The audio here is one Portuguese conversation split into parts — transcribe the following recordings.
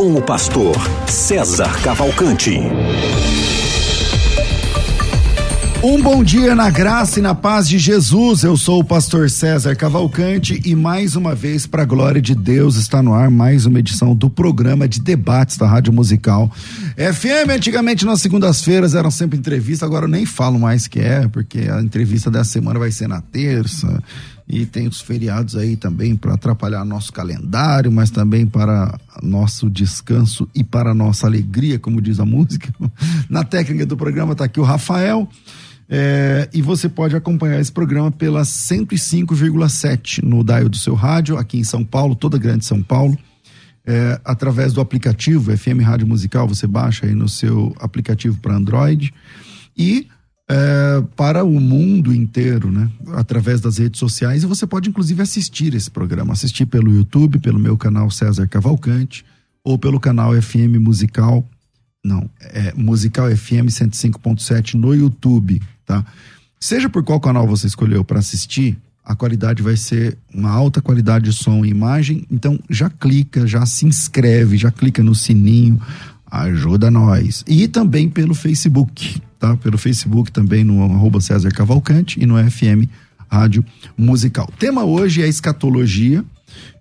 com o pastor César Cavalcante. Um bom dia na graça e na paz de Jesus. Eu sou o pastor César Cavalcante e mais uma vez, para a glória de Deus, está no ar mais uma edição do programa de debates da Rádio Musical. FM, antigamente nas segundas-feiras eram sempre entrevista, agora eu nem falo mais que é, porque a entrevista dessa semana vai ser na terça e tem os feriados aí também para atrapalhar nosso calendário, mas também para nosso descanso e para nossa alegria, como diz a música. Na técnica do programa está aqui o Rafael. É, e você pode acompanhar esse programa pela 105,7 no dial do seu rádio, aqui em São Paulo, toda grande São Paulo. É, através do aplicativo FM Rádio Musical, você baixa aí no seu aplicativo para Android. E é, para o mundo inteiro, né? Através das redes sociais. E você pode, inclusive, assistir esse programa. Assistir pelo YouTube, pelo meu canal César Cavalcante, ou pelo canal FM Musical. Não, é Musical FM 105.7 no YouTube, tá? Seja por qual canal você escolheu para assistir, a qualidade vai ser uma alta qualidade de som e imagem. Então já clica, já se inscreve, já clica no sininho, ajuda nós. E também pelo Facebook, tá? Pelo Facebook também no arroba César Cavalcante e no FM Rádio Musical. O tema hoje é escatologia.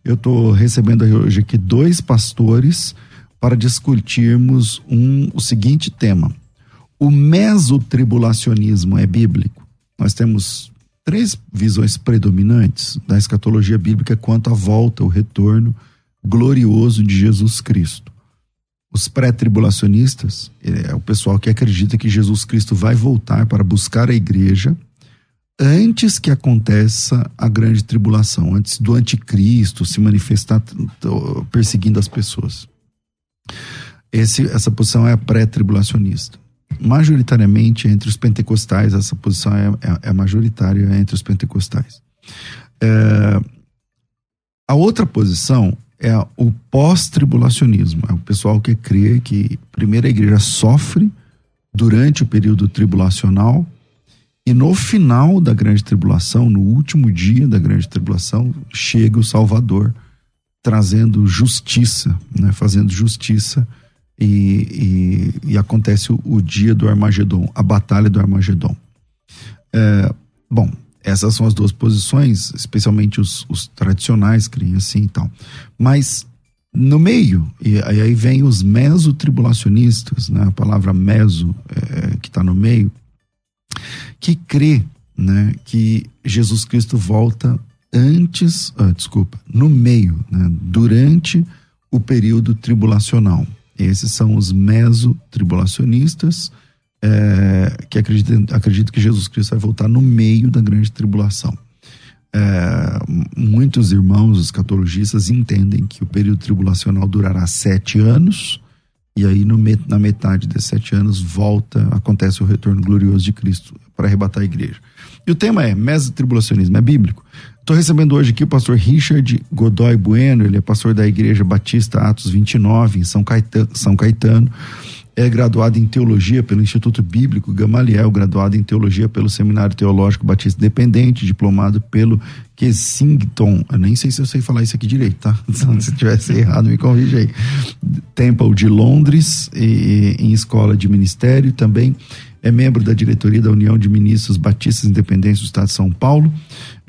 Eu estou recebendo hoje aqui dois pastores para discutirmos um, o seguinte tema. O mesotribulacionismo é bíblico? Nós temos três visões predominantes da escatologia bíblica quanto à volta, o retorno glorioso de Jesus Cristo. Os pré-tribulacionistas é o pessoal que acredita que Jesus Cristo vai voltar para buscar a igreja antes que aconteça a grande tribulação, antes do anticristo se manifestar perseguindo as pessoas. Esse, essa posição é a pré-tribulacionista. Majoritariamente entre os pentecostais, essa posição é, é, é majoritária entre os pentecostais. É, a outra posição é o pós-tribulacionismo. É o pessoal que crê que primeiro a igreja sofre durante o período tribulacional e no final da grande tribulação, no último dia da grande tribulação, chega o Salvador trazendo justiça, né? fazendo justiça e, e, e acontece o, o, dia do Armagedon, a batalha do Armagedon. É, bom, essas são as duas posições, especialmente os, os tradicionais creem assim e tal. Mas no meio, e aí vem os mesotribulacionistas, né? a palavra meso é, que está no meio, que crê né, que Jesus Cristo volta antes, ah, desculpa, no meio, né, durante o período tribulacional. Esses são os mesotribulacionistas é, que acreditam, acreditam que Jesus Cristo vai voltar no meio da grande tribulação. É, muitos irmãos escatologistas entendem que o período tribulacional durará sete anos e aí no, na metade desses sete anos volta, acontece o retorno glorioso de Cristo para arrebatar a igreja. E o tema é mesotribulacionismo, é bíblico. Estou recebendo hoje aqui o pastor Richard Godoy Bueno, ele é pastor da Igreja Batista Atos 29, em São Caetano. São Caetano é graduado em teologia pelo Instituto Bíblico Gamaliel, graduado em teologia pelo Seminário Teológico Batista Independente, diplomado pelo Kensington. Eu nem sei se eu sei falar isso aqui direito, tá? Se tivesse errado, me corrija aí. Temple de Londres, e, em escola de ministério também é membro da diretoria da União de Ministros Batistas Independentes do Estado de São Paulo.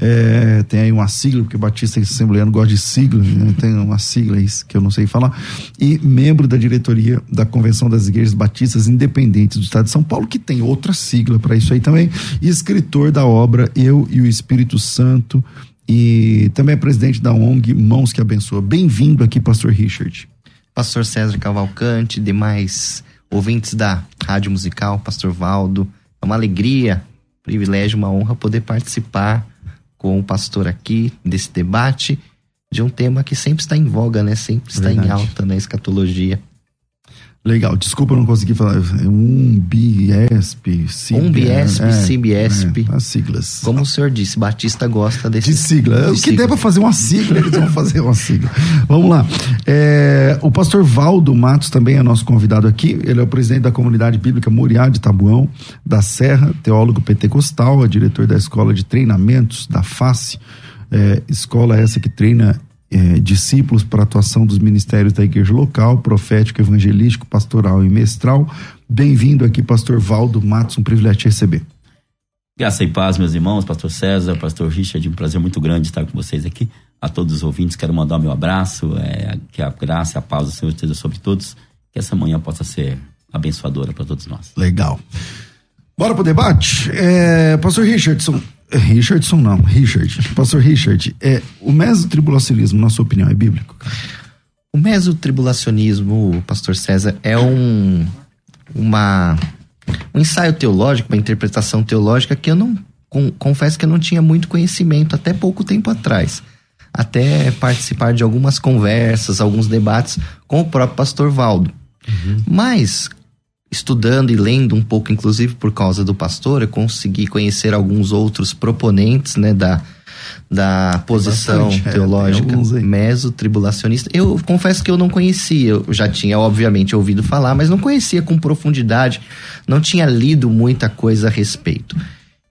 É, tem aí uma sigla, porque Batista Assembleano gosta de sigla, né? tem uma sigla aí que eu não sei falar. E membro da diretoria da Convenção das Igrejas Batistas Independentes do Estado de São Paulo, que tem outra sigla para isso aí também. E escritor da obra Eu e o Espírito Santo. E também é presidente da ONG Mãos que Abençoa. Bem-vindo aqui, Pastor Richard. Pastor César Cavalcante, demais ouvintes da Rádio Musical, Pastor Valdo. É uma alegria, privilégio, uma honra poder participar com o pastor aqui desse debate de um tema que sempre está em voga, né? Sempre está Verdade. em alta na escatologia. Legal, desculpa, eu não consegui falar. Um Biesp, CIB. Um Biesp, é. É, as siglas. Como o senhor disse, Batista gosta desse. De sigla. De o que sigla. der pra fazer uma sigla, eles vão fazer uma sigla. Vamos lá. É, o pastor Valdo Matos também é nosso convidado aqui. Ele é o presidente da comunidade bíblica Moriá de Tabuão, da Serra, teólogo pentecostal, é diretor da escola de treinamentos da FACE. É, escola essa que treina é, discípulos para atuação dos ministérios da igreja local, profético, evangelístico, pastoral e mestral. Bem-vindo aqui, pastor Valdo Matos, um privilégio te receber. Graça e paz, meus irmãos, pastor César, pastor Richard, um prazer muito grande estar com vocês aqui. A todos os ouvintes, quero mandar meu abraço, é, que a graça e a paz do Senhor esteja sobre todos, que essa manhã possa ser abençoadora para todos nós. Legal. Bora pro debate? É, pastor Richardson, Richardson não, Richard. Pastor Richard, é, o mesotribulacionismo, na sua opinião, é bíblico? O mesotribulacionismo, pastor César, é um, uma, um ensaio teológico, uma interpretação teológica que eu não, com, confesso que eu não tinha muito conhecimento até pouco tempo atrás. Até participar de algumas conversas, alguns debates com o próprio pastor Valdo. Uhum. Mas, estudando e lendo um pouco, inclusive por causa do pastor, eu consegui conhecer alguns outros proponentes, né, da, da posição bastante, é, teológica é, meso-tribulacionista. Eu confesso que eu não conhecia, eu já tinha, obviamente, ouvido falar, mas não conhecia com profundidade, não tinha lido muita coisa a respeito.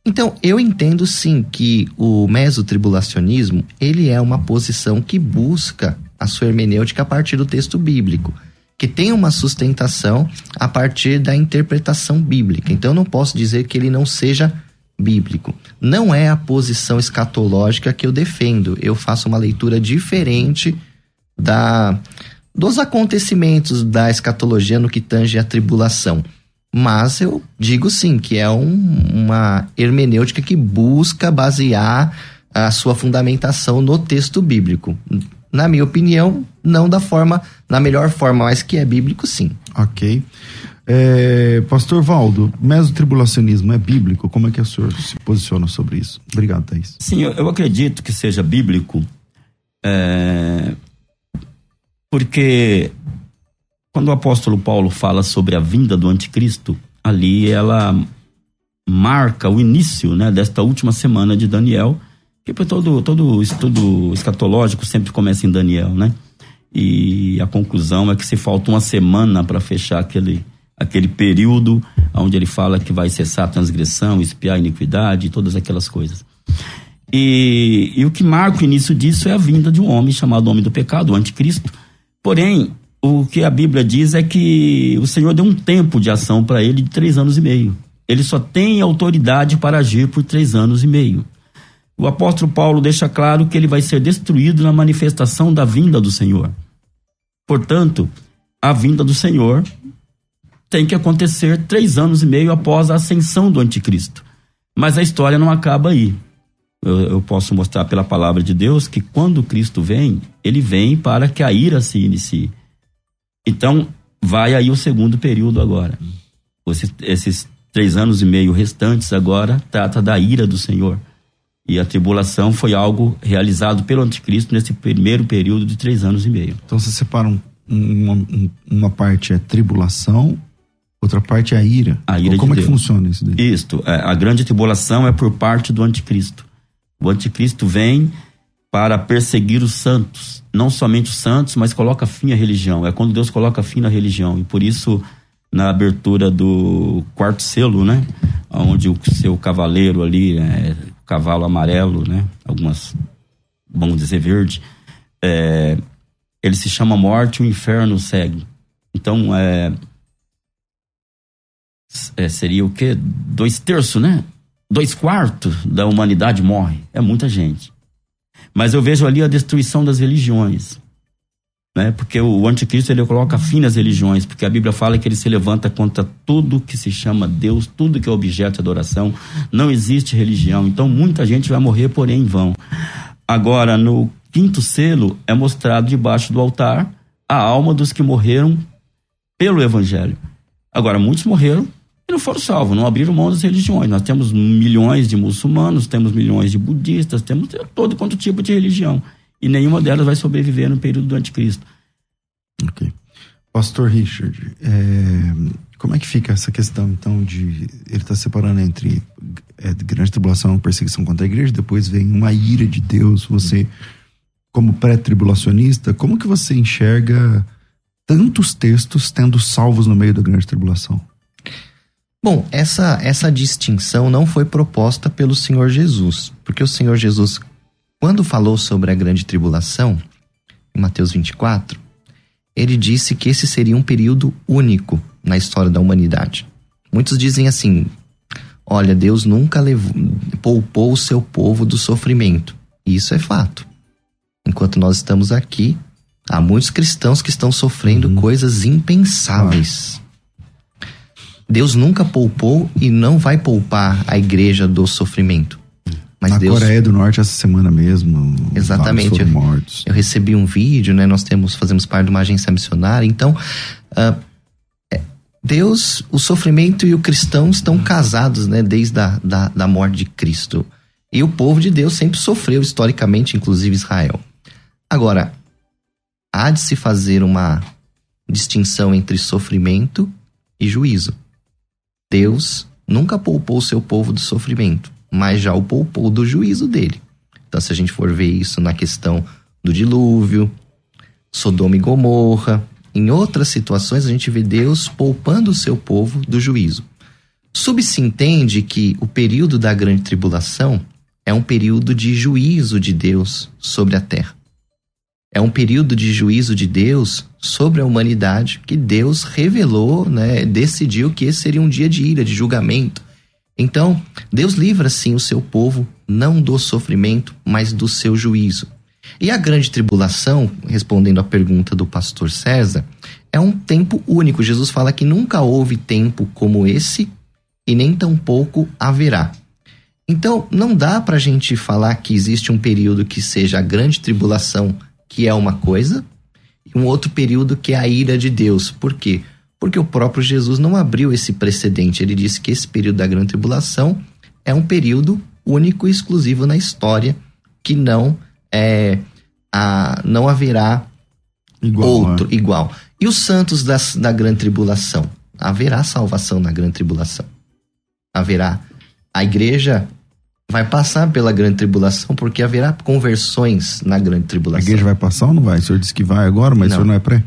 Então, eu entendo sim que o mesotribulacionismo, ele é uma posição que busca a sua hermenêutica a partir do texto bíblico que tem uma sustentação a partir da interpretação bíblica. Então, não posso dizer que ele não seja bíblico. Não é a posição escatológica que eu defendo. Eu faço uma leitura diferente da dos acontecimentos da escatologia no que tange a tribulação. Mas eu digo sim que é um, uma hermenêutica que busca basear a sua fundamentação no texto bíblico na minha opinião, não da forma, na melhor forma, mas que é bíblico sim. Ok. É, Pastor Valdo, mesotribulacionismo é bíblico? Como é que o senhor se posiciona sobre isso? Obrigado, Thaís. Sim, eu, eu acredito que seja bíblico, é, porque quando o apóstolo Paulo fala sobre a vinda do anticristo, ali ela marca o início né, desta última semana de Daniel, porque todo, todo estudo escatológico sempre começa em Daniel, né? E a conclusão é que se falta uma semana para fechar aquele, aquele período onde ele fala que vai cessar a transgressão, espiar a iniquidade e todas aquelas coisas. E, e o que marca o início disso é a vinda de um homem chamado Homem do Pecado, o Anticristo. Porém, o que a Bíblia diz é que o Senhor deu um tempo de ação para ele de três anos e meio. Ele só tem autoridade para agir por três anos e meio o apóstolo Paulo deixa claro que ele vai ser destruído na manifestação da vinda do Senhor. Portanto, a vinda do Senhor tem que acontecer três anos e meio após a ascensão do anticristo. Mas a história não acaba aí. Eu, eu, posso mostrar pela palavra de Deus que quando Cristo vem, ele vem para que a ira se inicie. Então, vai aí o segundo período agora. Esses, esses três anos e meio restantes agora trata da ira do Senhor. E a tribulação foi algo realizado pelo anticristo nesse primeiro período de três anos e meio. Então você separa um, uma, uma parte é tribulação, outra parte é a ira. A ira Como de é que funciona isso daí? Isto, é, a grande tribulação é por parte do anticristo. O anticristo vem para perseguir os santos, não somente os santos, mas coloca fim à religião. É quando Deus coloca fim na religião. E por isso, na abertura do quarto selo, né? Onde o seu cavaleiro ali é, cavalo amarelo, né? Algumas, vamos dizer, verde. É, ele se chama morte, o inferno segue. Então, é, é, seria o quê? Dois terços, né? Dois quartos da humanidade morre. É muita gente. Mas eu vejo ali a destruição das religiões né? Porque o anticristo ele coloca fim nas religiões, porque a Bíblia fala que ele se levanta contra tudo que se chama Deus, tudo que é objeto de adoração. Não existe religião. Então muita gente vai morrer, porém em vão. Agora, no quinto selo é mostrado debaixo do altar a alma dos que morreram pelo evangelho. Agora, muitos morreram e não foram salvos, não abriram mão das religiões. Nós temos milhões de muçulmanos, temos milhões de budistas, temos todo quanto tipo de religião e nenhuma delas vai sobreviver no período do anticristo. Ok. Pastor Richard, é, como é que fica essa questão, então, de ele está separando entre é, grande tribulação, perseguição contra a igreja, depois vem uma ira de Deus, você, como pré-tribulacionista, como que você enxerga tantos textos tendo salvos no meio da grande tribulação? Bom, essa, essa distinção não foi proposta pelo Senhor Jesus, porque o Senhor Jesus, quando falou sobre a grande tribulação, em Mateus 24, ele disse que esse seria um período único na história da humanidade. Muitos dizem assim: olha, Deus nunca levou, poupou o seu povo do sofrimento. Isso é fato. Enquanto nós estamos aqui, há muitos cristãos que estão sofrendo uhum. coisas impensáveis. Deus nunca poupou e não vai poupar a igreja do sofrimento. Mas Na Deus... Coreia do Norte essa semana mesmo. Exatamente. Foram mortos. Eu recebi um vídeo, né? Nós temos, fazemos parte de uma agência missionária. Então, uh, Deus, o sofrimento e o cristão estão casados, né? Desde a da, da morte de Cristo. E o povo de Deus sempre sofreu historicamente, inclusive Israel. Agora, há de se fazer uma distinção entre sofrimento e juízo. Deus nunca poupou o seu povo do sofrimento, mas já o poupou do juízo dele. Então, se a gente for ver isso na questão do dilúvio, Sodoma e Gomorra, em outras situações a gente vê Deus poupando o seu povo do juízo. Subse entende que o período da grande tribulação é um período de juízo de Deus sobre a terra. É um período de juízo de Deus sobre a humanidade que Deus revelou, né, decidiu que esse seria um dia de ira, de julgamento. Então, Deus livra sim o seu povo não do sofrimento, mas do seu juízo. E a grande tribulação, respondendo à pergunta do pastor César, é um tempo único. Jesus fala que nunca houve tempo como esse e nem tampouco haverá. Então, não dá para a gente falar que existe um período que seja a grande tribulação que é uma coisa, e um outro período que é a ira de Deus. Por quê? O próprio Jesus não abriu esse precedente. Ele disse que esse período da grande tribulação é um período único e exclusivo na história que não é a, não haverá igual, outro né? igual. E os santos das, da grande tribulação? Haverá salvação na grande tribulação. Haverá. A igreja vai passar pela grande tribulação, porque haverá conversões na grande tribulação. A igreja vai passar ou não vai? O senhor disse que vai agora, mas não. o senhor não é pré?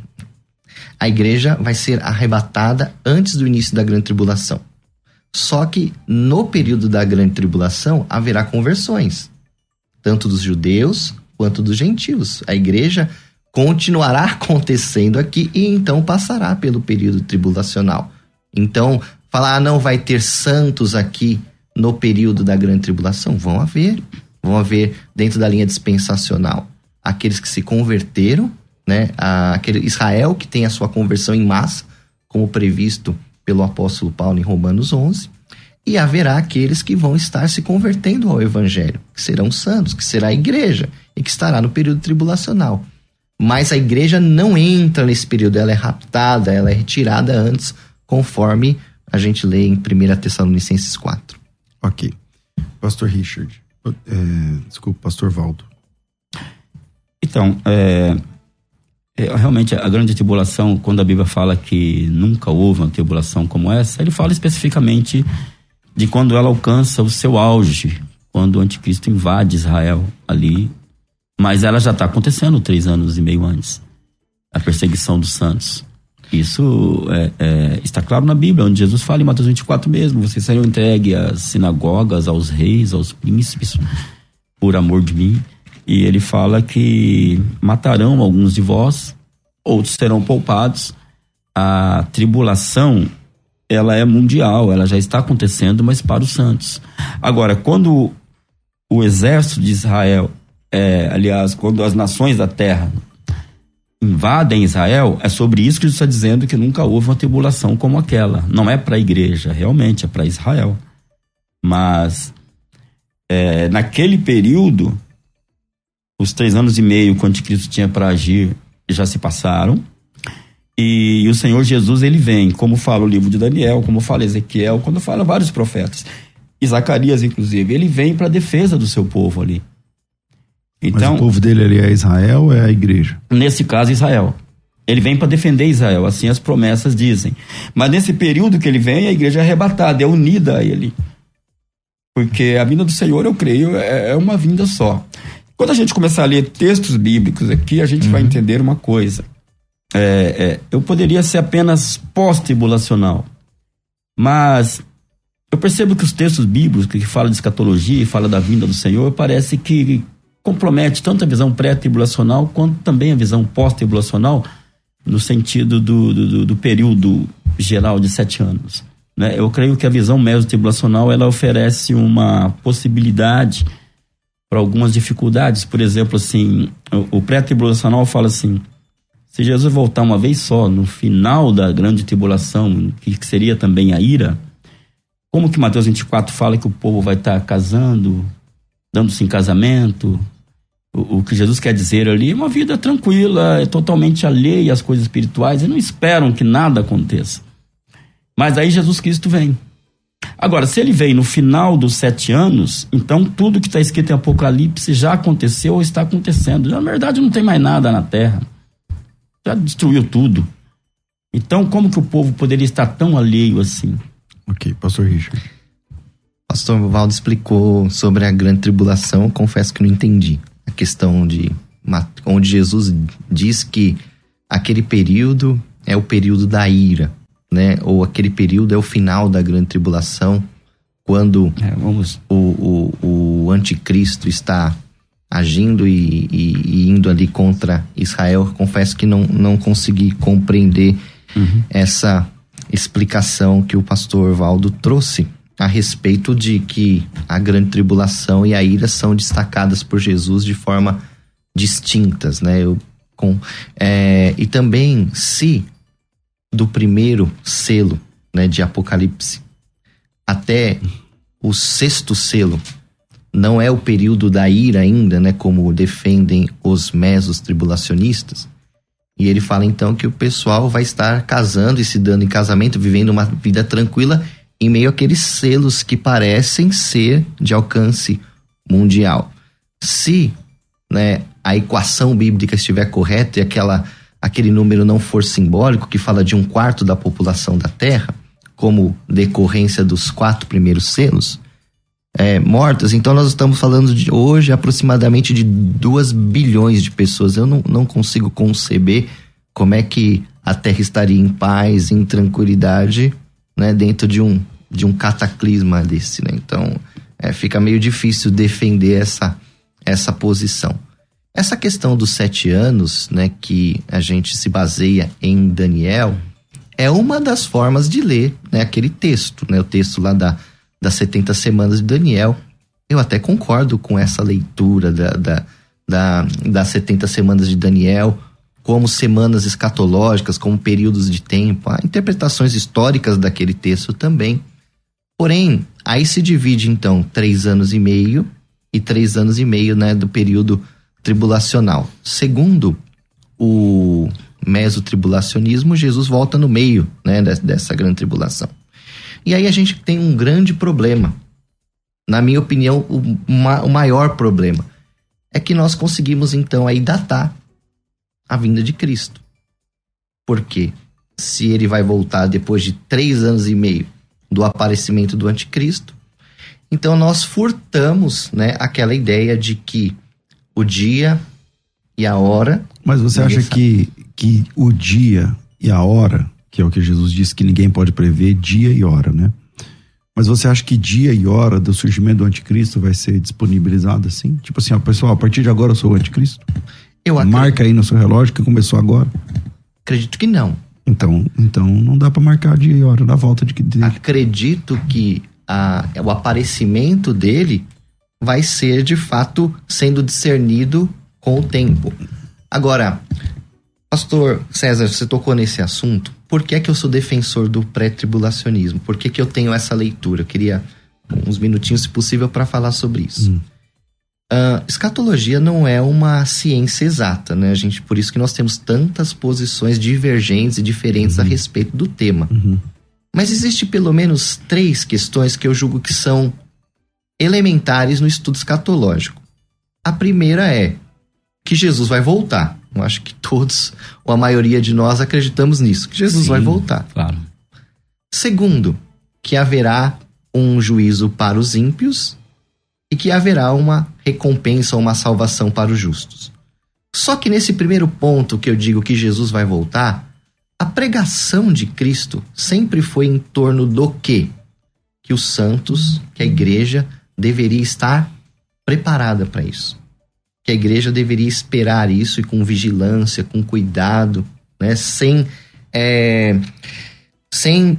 A igreja vai ser arrebatada antes do início da grande tribulação. Só que no período da grande tribulação haverá conversões, tanto dos judeus quanto dos gentios. A igreja continuará acontecendo aqui e então passará pelo período tribulacional. Então, falar, ah, não vai ter santos aqui no período da grande tribulação? Vão haver. Vão haver dentro da linha dispensacional aqueles que se converteram, né? Aquele Israel que tem a sua conversão em massa, como previsto pelo apóstolo Paulo em Romanos 11. E haverá aqueles que vão estar se convertendo ao evangelho, que serão santos, que será a igreja e que estará no período tribulacional. Mas a igreja não entra nesse período, ela é raptada, ela é retirada antes, conforme a gente lê em 1 Tessalonicenses 4. Ok. Pastor Richard. É, desculpa, Pastor Valdo. Então, é, é, realmente a grande tribulação, quando a Bíblia fala que nunca houve uma tribulação como essa, ele fala especificamente de quando ela alcança o seu auge, quando o anticristo invade Israel ali. Mas ela já está acontecendo três anos e meio antes a perseguição dos santos. Isso é, é, está claro na Bíblia, onde Jesus fala em Mateus 24 mesmo: vocês serão entregues às sinagogas, aos reis, aos príncipes, por amor de mim. E ele fala que matarão alguns de vós, outros serão poupados. A tribulação, ela é mundial, ela já está acontecendo, mas para os santos. Agora, quando o exército de Israel, é, aliás, quando as nações da terra invadem Israel, é sobre isso que Jesus está dizendo que nunca houve uma tribulação como aquela. Não é para a igreja, realmente, é para Israel. Mas é, naquele período, os três anos e meio que o anticristo tinha para agir já se passaram. E, e, o Senhor Jesus, ele vem, como fala o livro de Daniel, como fala Ezequiel, quando fala vários profetas. E Zacarias, inclusive, ele vem para a defesa do seu povo ali. Então, Mas o povo dele ali é Israel ou é a igreja? Nesse caso, Israel. Ele vem para defender Israel, assim as promessas dizem. Mas nesse período que ele vem, a igreja é arrebatada, é unida a ele. Porque a vinda do Senhor, eu creio, é, é uma vinda só. Quando a gente começar a ler textos bíblicos aqui, a gente uhum. vai entender uma coisa. É, é, eu poderia ser apenas pós-tribulacional, mas eu percebo que os textos bíblicos que falam de escatologia e falam da vinda do Senhor, parece que compromete tanto a visão pré-tribulacional quanto também a visão pós-tribulacional, no sentido do, do, do, período geral de sete anos. Né? Eu creio que a visão meso-tribulacional ela oferece uma possibilidade para algumas dificuldades. Por exemplo, assim, o, o pré-tribulacional fala assim: se Jesus voltar uma vez só, no final da grande tribulação, que, que seria também a ira, como que Mateus 24 fala que o povo vai estar tá casando, dando-se em casamento? O, que Jesus quer dizer ali é uma vida tranquila, é totalmente alheia às coisas espirituais e não esperam que nada aconteça. Mas aí Jesus Cristo vem. Agora, se ele veio no final dos sete anos, então tudo que está escrito em Apocalipse já aconteceu ou está acontecendo. Na verdade, não tem mais nada na terra. Já destruiu tudo. Então, como que o povo poderia estar tão alheio assim? Ok, pastor Richard. Pastor Valdo explicou sobre a grande tribulação, confesso que não entendi. A questão de onde Jesus diz que aquele período é o período da ira né? Ou aquele período é o final da grande tribulação, quando é, vamos... o, o, o anticristo está agindo e, e, e, indo ali contra Israel. Confesso que não, não consegui compreender uhum. essa explicação que o pastor Valdo trouxe a respeito de que a grande tribulação e a ira são destacadas por Jesus de forma distintas, né? Eu, com, é, e também se do primeiro selo né, de Apocalipse até o sexto selo não é o período da ira ainda, né, como defendem os mesos tribulacionistas. E ele fala então que o pessoal vai estar casando e se dando em casamento, vivendo uma vida tranquila em meio àqueles selos que parecem ser de alcance mundial. Se né, a equação bíblica estiver correta e aquela aquele número não for simbólico, que fala de um quarto da população da Terra, como decorrência dos quatro primeiros selos, é, mortas, então nós estamos falando de hoje aproximadamente de 2 bilhões de pessoas. Eu não, não consigo conceber como é que a Terra estaria em paz, em tranquilidade, né, dentro de um, de um cataclisma desse, né? Então, é, fica meio difícil defender essa, essa posição. Essa questão dos sete anos, né, que a gente se baseia em Daniel, é uma das formas de ler né, aquele texto, né, o texto lá da, das 70 semanas de Daniel. Eu até concordo com essa leitura da, da, da, das 70 semanas de Daniel, como semanas escatológicas, como períodos de tempo, há interpretações históricas daquele texto também. Porém, aí se divide então três anos e meio e três anos e meio né, do período tribulacional. Segundo o mesotribulacionismo, Jesus volta no meio né, dessa grande tribulação. E aí a gente tem um grande problema. Na minha opinião, o, o maior problema é que nós conseguimos então aí datar a vinda de Cristo. Porque se ele vai voltar depois de três anos e meio do aparecimento do anticristo, então nós furtamos né, aquela ideia de que o dia e a hora. Mas você acha que, que o dia e a hora, que é o que Jesus disse que ninguém pode prever, dia e hora, né? Mas você acha que dia e hora do surgimento do anticristo vai ser disponibilizado assim? Tipo assim, ó, pessoal, a partir de agora eu sou o anticristo? Eu acredito. Marca aí no seu relógio que começou agora. Acredito que não. Então, então não dá para marcar dia e hora da volta de dele. Acredito que a, o aparecimento dele vai ser de fato sendo discernido com o tempo. Agora, pastor César, você tocou nesse assunto. Por que é que eu sou defensor do pré-tribulacionismo? Por que, que eu tenho essa leitura? Eu queria uns minutinhos, se possível, para falar sobre isso. Hum. Uh, escatologia não é uma ciência exata, né? Gente, por isso que nós temos tantas posições divergentes e diferentes uhum. a respeito do tema. Uhum. Mas existe pelo menos três questões que eu julgo que são elementares no estudo escatológico. A primeira é que Jesus vai voltar. Eu acho que todos, ou a maioria de nós, acreditamos nisso, que Jesus Sim, vai voltar. Claro. Segundo, que haverá um juízo para os ímpios e que haverá uma recompensa, uma salvação para os justos. Só que nesse primeiro ponto que eu digo que Jesus vai voltar, a pregação de Cristo sempre foi em torno do quê? Que os santos, que a igreja deveria estar preparada para isso. Que a igreja deveria esperar isso e com vigilância, com cuidado, né? sem, é, sem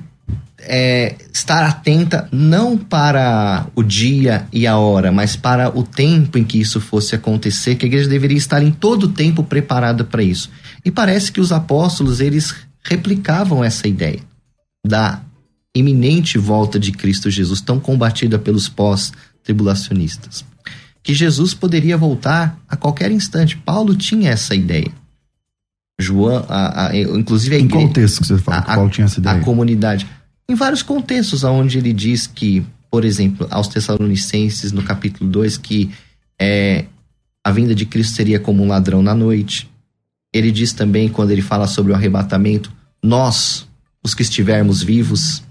é, estar atenta não para o dia e a hora, mas para o tempo em que isso fosse acontecer, que a igreja deveria estar em todo o tempo preparada para isso. E parece que os apóstolos eles replicavam essa ideia da iminente volta de Cristo Jesus, tão combatida pelos pós-tribulacionistas. Que Jesus poderia voltar a qualquer instante. Paulo tinha essa ideia. João, a, a, inclusive a Em igreja, contexto que você fala, que Paulo tinha essa a ideia. comunidade. Em vários contextos, onde ele diz que, por exemplo, aos Tessalonicenses, no capítulo 2, que é, a vinda de Cristo seria como um ladrão na noite. Ele diz também, quando ele fala sobre o arrebatamento, nós, os que estivermos vivos,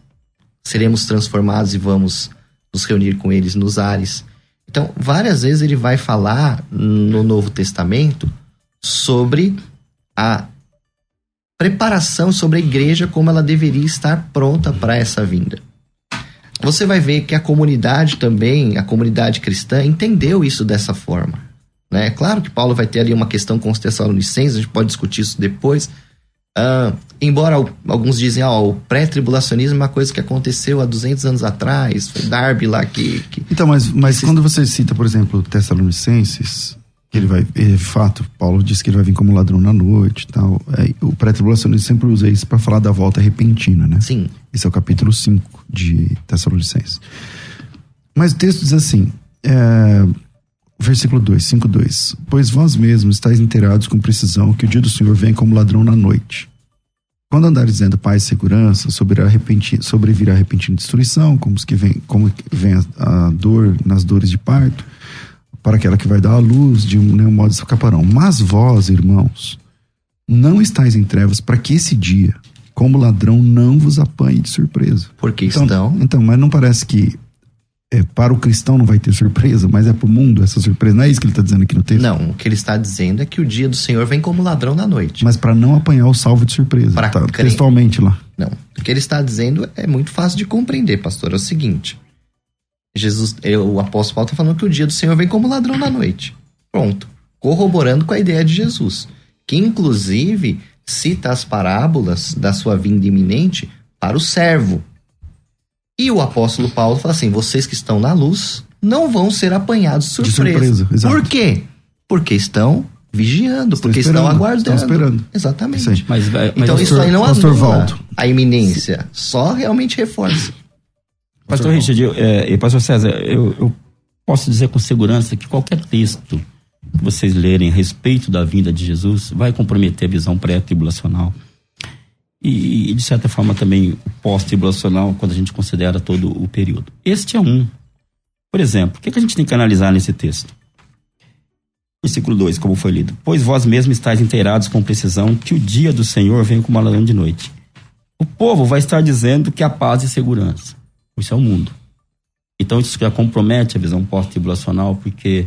seremos transformados e vamos nos reunir com eles nos ares. Então, várias vezes ele vai falar no Novo Testamento sobre a preparação sobre a igreja como ela deveria estar pronta para essa vinda. Você vai ver que a comunidade também, a comunidade cristã, entendeu isso dessa forma. Né? Claro que Paulo vai ter ali uma questão com os Tessalonicenses, a gente pode discutir isso depois. Ah, embora alguns dizem, ó, o pré-tribulacionismo é uma coisa que aconteceu há 200 anos atrás, foi Darby lá que, que Então, mas, mas quando você cita, por exemplo, Tessalonicenses, que ele vai, é, de fato, Paulo diz que ele vai vir como ladrão na noite e tal. É, o pré-tribulacionista sempre usa isso para falar da volta repentina, né? sim, Esse é o capítulo 5 de Tessalonicenses. Mas o texto diz assim, é, versículo 2, 5, 2. Pois vós mesmos estáis inteirados com precisão que o dia do Senhor vem como ladrão na noite. Quando andares dizendo paz e segurança, sobrevirá repentina, sobrevirá repentina destruição, como, os que vem, como vem a, a dor nas dores de parto, para aquela que vai dar à luz, de nenhum modo escaparão. Mas vós, irmãos, não estáis em trevas para que esse dia, como ladrão, não vos apanhe de surpresa. porque Então, estão então, mas não parece que é, para o cristão não vai ter surpresa, mas é para o mundo essa surpresa. Não é isso que ele está dizendo aqui no texto? Não, o que ele está dizendo é que o dia do Senhor vem como ladrão na noite. Mas para não apanhar o salvo de surpresa. Pra tá, textualmente lá. Não. O que ele está dizendo é muito fácil de compreender, pastor. É o seguinte: Jesus, o apóstolo Paulo está falando que o dia do Senhor vem como ladrão na noite. Pronto. Corroborando com a ideia de Jesus. Que inclusive cita as parábolas da sua vinda iminente para o servo. E o apóstolo Paulo fala assim: vocês que estão na luz não vão ser apanhados de De surpresa. surpresa, exato. Por quê? Porque estão vigiando, Estão porque estão aguardando. estão esperando. Exatamente. Mas, vai- mas Então pastor- isso aí não Pastor anula Valdo. a iminência, só realmente reforça. Pastor Richard eu, é, e Pastor César, eu, eu posso dizer com segurança que qualquer texto que vocês lerem a respeito da vinda de Jesus vai comprometer a visão pré-tribulacional. E, e, de certa forma, também pós-tribulacional, quando a gente considera todo o período. Este é um. Por exemplo, o que, que a gente tem que analisar nesse texto? Versículo 2, como foi lido. Pois vós mesmos estáis inteirados com precisão que o dia do Senhor vem como ladrão de noite. O povo vai estar dizendo que há paz e segurança. Isso é o mundo. Então isso já compromete a visão pós-tribulacional, porque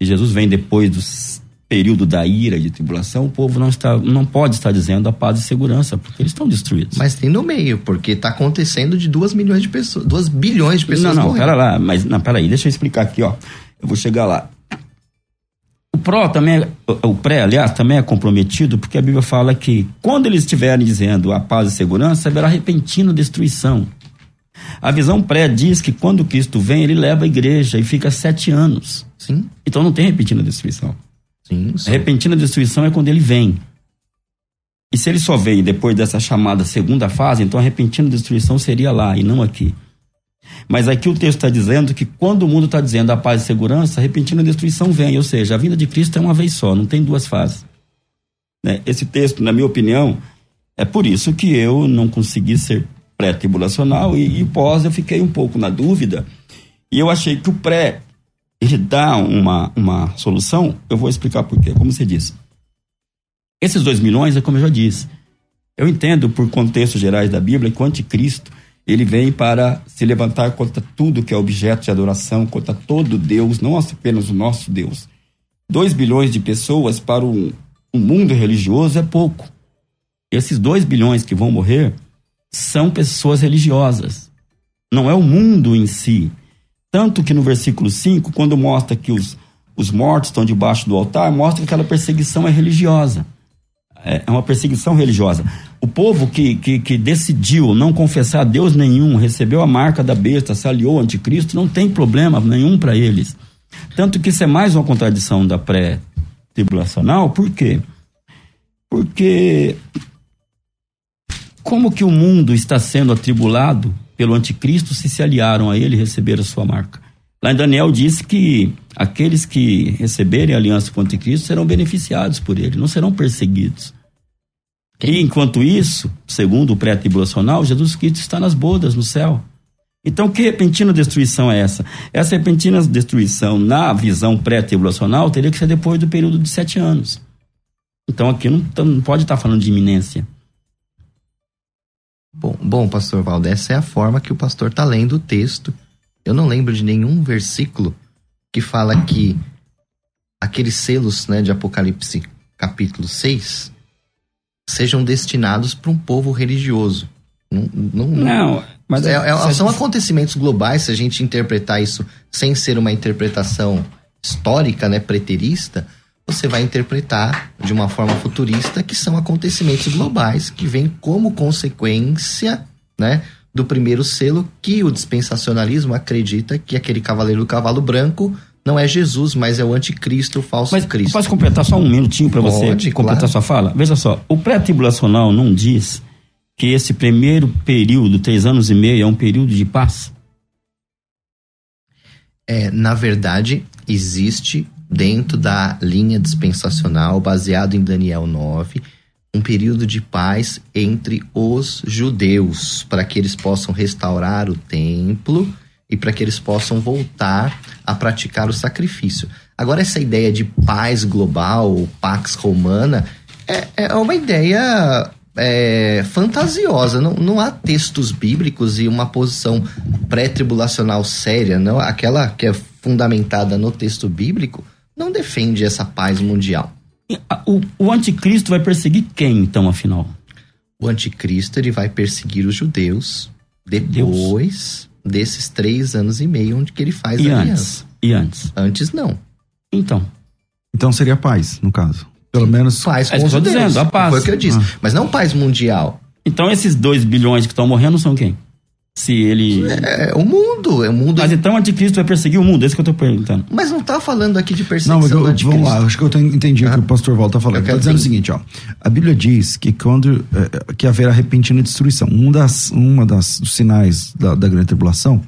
Jesus vem depois do s- período da ira e de tribulação, o povo não, está, não pode estar dizendo a paz e segurança, porque eles estão destruídos. Mas tem no meio, porque tá acontecendo de 2 milhões de pessoas, 2 bilhões de pessoas não, não, morrendo. pera lá, mas não, pera aí, deixa eu explicar aqui, ó. Eu vou chegar lá. O pró também, é- o pré, aliás, também é comprometido, porque a Bíblia fala que quando eles estiverem dizendo a paz e segurança, haverá repentina destruição. A visão pré diz que quando Cristo vem, ele leva a igreja e fica sete anos. Sim, Então não tem repentina destruição. Sim. A sim. repentina destruição é quando ele vem. E se ele só vem depois dessa chamada segunda fase, então a repentina destruição seria lá e não aqui. Mas aqui o texto está dizendo que quando o mundo está dizendo a paz e segurança, a repentina destruição vem. Ou seja, a vinda de Cristo é uma vez só, não tem duas fases. Né? Esse texto, na minha opinião, é por isso que eu não consegui ser pré-tribulacional e, e pós eu fiquei um pouco na dúvida. E eu achei que o pré ele dá uma, uma solução, eu vou explicar por quê. Como você disse, Esses dois milhões é como eu já disse. Eu entendo, por contextos gerais da Bíblia, que o anticristo ele vem para se levantar contra tudo que é objeto de adoração, contra todo Deus, não apenas o nosso Deus. Dois bilhões de pessoas para um, um mundo religioso é pouco. Esses dois bilhões que vão morrer são pessoas religiosas. Não é o mundo em si. Tanto que no versículo 5, quando mostra que os, os mortos estão debaixo do altar, mostra que aquela perseguição é religiosa. É, é uma perseguição religiosa. O povo que, que, que, decidiu não confessar a Deus nenhum, recebeu a marca da besta, se aliou ao anticristo, não tem problema nenhum para eles. Tanto que isso é mais uma contradição da pré-tribulacional, por quê? Porque como que o mundo está sendo atribulado pelo anticristo se se aliaram a ele e receberam a sua marca? Lá em Daniel diz que aqueles que receberem aliança com o anticristo serão beneficiados por ele, não serão perseguidos. E enquanto isso, segundo o pré-tribulacional, Jesus Cristo está nas bodas no céu. Então, que repentina destruição é essa? Essa repentina destruição, na visão pré-tribulacional, teria que ser depois do período de sete anos. Então, aqui não, não pode estar falando de iminência. Bom, bom, pastor Valdo, essa é a forma que o pastor está lendo o texto. Eu não lembro de nenhum versículo que fala que aqueles selos né, de Apocalipse capítulo 6 sejam destinados para um povo religioso. Não, não, não mas é, é, são acontecimentos globais, se a gente interpretar isso sem ser uma interpretação histórica, né, preterista, você vai interpretar de uma forma futurista que são acontecimentos globais que vêm como consequência, né, do primeiro selo que o dispensacionalismo acredita que aquele cavaleiro do cavalo branco não é Jesus, mas é o anticristo, o falso mas Cristo. Posso completar só um minutinho para você completar claro. sua fala? Veja só, o pré-tribulacional não diz que esse primeiro período, três anos e meio, é um período de paz? É, na verdade, existe dentro da linha dispensacional, baseado em Daniel 9, um período de paz entre os judeus, para que eles possam restaurar o templo e para que eles possam voltar a praticar o sacrifício. Agora, essa ideia de paz global, pax romana, é, é uma ideia é, fantasiosa. Não, não há textos bíblicos e uma posição pré-tribulacional séria, não aquela que é fundamentada no texto bíblico, não defende essa paz mundial. O, o anticristo vai perseguir quem, então, afinal? O anticristo ele vai perseguir os judeus depois Deus. desses três anos e meio onde que ele faz e a aliança. Antes? E antes? Antes não. Então. Então seria paz, no caso. Pelo Sim, menos. Paz com é os judeus. Dizendo, a paz. Foi o que eu disse. Ah. Mas não paz mundial. Então esses dois bilhões que estão morrendo são quem? Se ele. É, o mundo, é o mundo. Mas então o anticristo vai perseguir o mundo, é isso que eu tô perguntando. Mas não tá falando aqui de perseguição não, eu, do Vamos lá, acho que eu entendi o que o pastor Val tá falando. Tá dizendo o seguinte, ó. A Bíblia diz que quando é, que haverá repentina destruição. Um das, uma das dos sinais da, da grande tribulação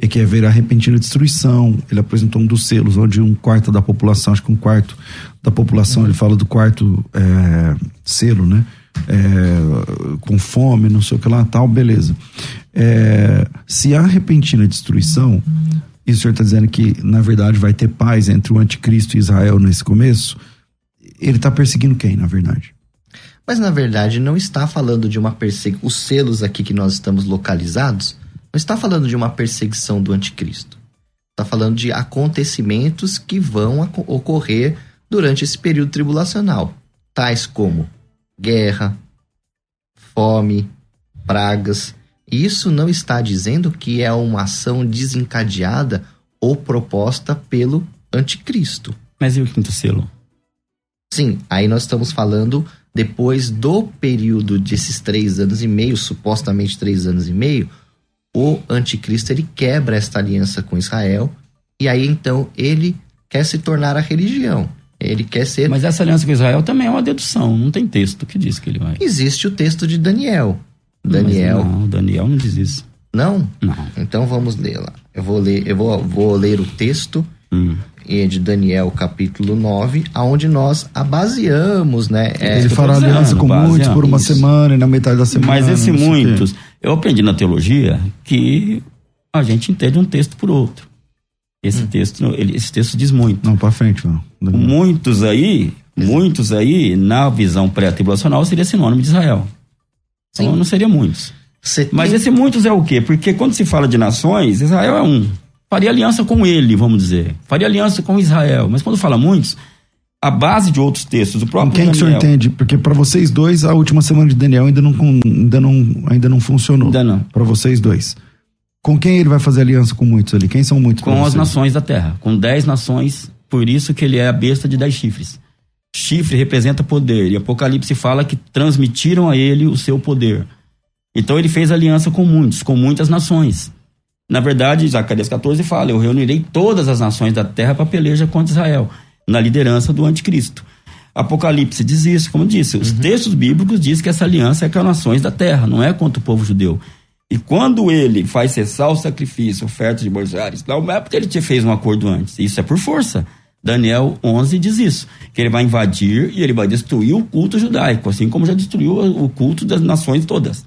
é que haverá repentina destruição. Ele apresentou um dos selos, onde um quarto da população, acho que um quarto da população, ele fala do quarto é, selo, né? é, com fome, não sei o que lá, tal, beleza. É, se há repentina destruição, e o senhor está dizendo que, na verdade, vai ter paz entre o anticristo e Israel nesse começo, ele está perseguindo quem, na verdade? Mas, na verdade, não está falando de uma perseguição. Os selos aqui que nós estamos localizados, não está falando de uma perseguição do anticristo. Está falando de acontecimentos que vão ocorrer durante esse período tribulacional, tais como guerra, fome, pragas. Isso não está dizendo que é uma ação desencadeada ou proposta pelo anticristo. Mas e o quinto selo? Sim, aí nós estamos falando depois do período desses três anos e meio, supostamente três anos e meio, o anticristo ele quebra esta aliança com Israel e aí então ele quer se tornar a religião. Ele quer ser. Mas essa aliança com Israel também é uma dedução, não tem texto que diz que ele vai. Existe o texto de Daniel. Daniel. Mas não, Daniel não diz isso. Não? Não. Então vamos lá. Eu vou ler, eu vou, vou ler o texto hum. de Daniel, capítulo 9, aonde nós a baseamos, né? É, ele fará aliança com muitos por uma isso. semana e na metade da semana. Mas esse muitos, eu aprendi na teologia que a gente entende um texto por outro. Esse hum. texto, ele, esse texto diz muito. Não, para frente, não. Muitos aí Muitos aí, na visão pré-tribulacional, seria sinônimo de Israel. Então Sim. não seria muitos. Você Mas tem- esse muitos é o quê? Porque quando se fala de nações, Israel é um. Faria aliança com ele, vamos dizer. Faria aliança com Israel. Mas quando fala muitos, a base de outros textos, o Com próprio quem que o senhor Daniel- entende? Porque para vocês dois, a última semana de Daniel ainda não, ainda não, ainda não funcionou. Ainda não. Para vocês dois. Com quem ele vai fazer aliança com muitos ali? Quem são muitos? com as nações da terra, com dez nações, por isso que ele é a besta de dez chifres. Chifre representa poder, e Apocalipse fala que transmitiram a ele o seu poder. Então ele fez aliança com muitos, com muitas nações. Na verdade, Zacarias 14 fala: Eu reunirei todas as nações da terra para peleja contra Israel, na liderança do anticristo. Apocalipse diz isso, como disse, os textos bíblicos dizem que essa aliança é com as nações da terra, não é contra o povo judeu. E quando ele faz cessar o sacrifício, oferta de bolsares, não é porque ele te fez um acordo antes, isso é por força. Daniel 11 diz isso, que ele vai invadir e ele vai destruir o culto judaico, assim como já destruiu o culto das nações todas.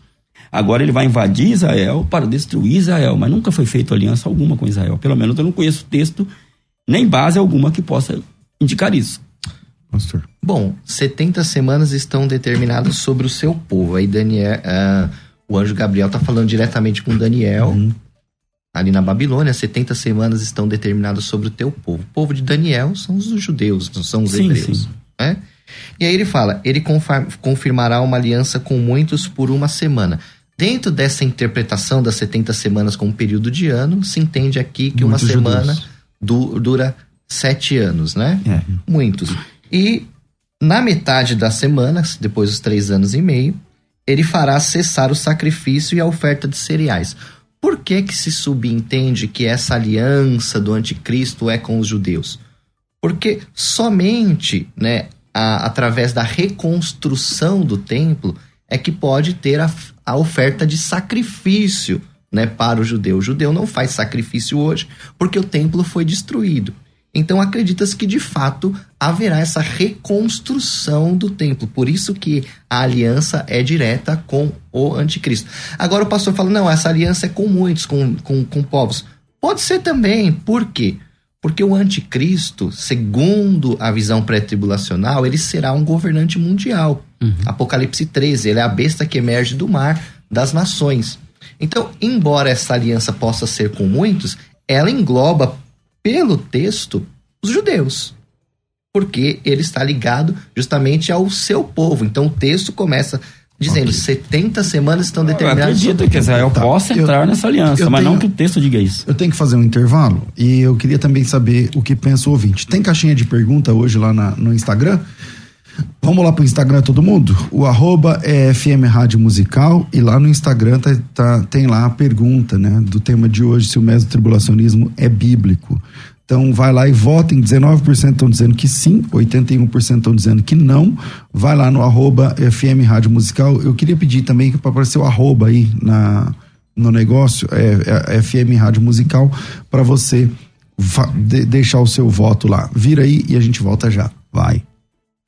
Agora ele vai invadir Israel para destruir Israel, mas nunca foi feita aliança alguma com Israel. Pelo menos eu não conheço texto nem base alguma que possa indicar isso. Pastor. Bom, 70 semanas estão determinadas sobre o seu povo. Aí Daniel, ah, o anjo Gabriel está falando diretamente com Daniel. Ali na Babilônia, 70 semanas estão determinadas sobre o teu povo. O povo de Daniel são os judeus, não são os Sim, hebreus. sim. né? E aí ele fala: ele confirmará uma aliança com muitos por uma semana. Dentro dessa interpretação das 70 semanas como período de ano, se entende aqui que Muitos uma semana du- dura sete anos, né? É. Muitos. E na metade da semana, depois dos três anos e meio, ele fará cessar o sacrifício e a oferta de cereais. Por que que se subentende que essa aliança do anticristo é com os judeus? Porque somente, né, a- através da reconstrução do templo é que pode ter a, a oferta de sacrifício, né, para o judeu. O judeu não faz sacrifício hoje porque o templo foi destruído. Então acredita-se que de fato haverá essa reconstrução do templo. Por isso que a aliança é direta com o anticristo. Agora o pastor fala: não, essa aliança é com muitos, com, com, com povos. Pode ser também, por quê? Porque o anticristo, segundo a visão pré-tribulacional, ele será um governante mundial. Apocalipse 13, ele é a besta que emerge do mar das nações. Então, embora essa aliança possa ser com muitos, ela engloba, pelo texto, os judeus. Porque ele está ligado justamente ao seu povo. Então, o texto começa dizendo: 70 semanas estão Eu determinadas. acredito sobre- que Israel Tá, possa eu- entrar nessa aliança, eu mas não tenho- que o texto diga isso. Eu tenho que fazer um intervalo e eu queria também saber o que pensa o ouvinte. Tem caixinha de pergunta hoje lá na- no Instagram? Vamos lá pro Instagram todo mundo? O arroba é FM Rádio Musical e lá no Instagram tá- tá- tem lá a pergunta, né? Do tema de hoje, se o mesotribulacionismo é bíblico. Então vai lá e votem, 19% estão dizendo que sim, 81% estão dizendo que não. Vai lá no arroba FM Rádio Musical. Eu queria pedir também para aparecer o arroba aí na, no negócio, é, é FM Rádio Musical, para você de- deixar o seu voto lá. Vira aí e a gente volta já. Vai.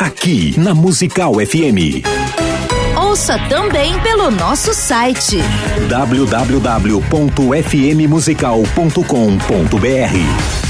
aqui na Musical FM. Ouça também pelo nosso site www.fmmusical.com.br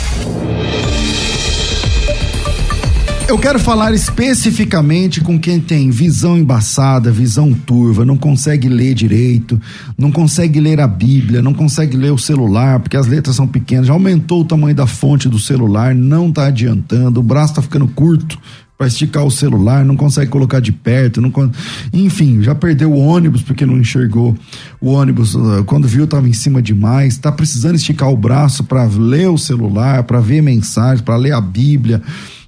Eu quero falar especificamente com quem tem visão embaçada, visão turva, não consegue ler direito, não consegue ler a Bíblia, não consegue ler o celular, porque as letras são pequenas, já aumentou o tamanho da fonte do celular, não tá adiantando, o braço tá ficando curto para esticar o celular, não consegue colocar de perto, não con- enfim, já perdeu o ônibus porque não enxergou o ônibus, ah, quando viu tava em cima demais, tá precisando esticar o braço para ler o celular, para ver mensagem, para ler a Bíblia.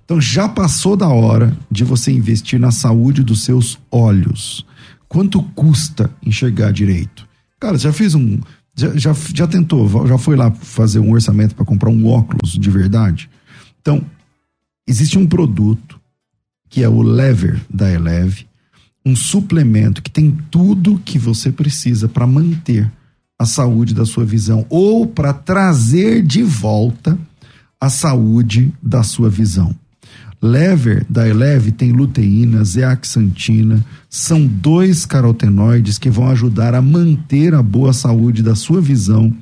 Então já passou da hora de você investir na saúde dos seus olhos. Quanto custa enxergar direito? Cara, já fiz um. Já, já, já tentou, já foi lá fazer um orçamento para comprar um óculos de verdade? Então, existe um produto que é o Lever da Eleve, um suplemento que tem tudo que você precisa para manter a saúde da sua visão ou para trazer de volta a saúde da sua visão. Lever da Eleve tem luteína, zeaxantina, são dois carotenoides que vão ajudar a manter a boa saúde da sua visão,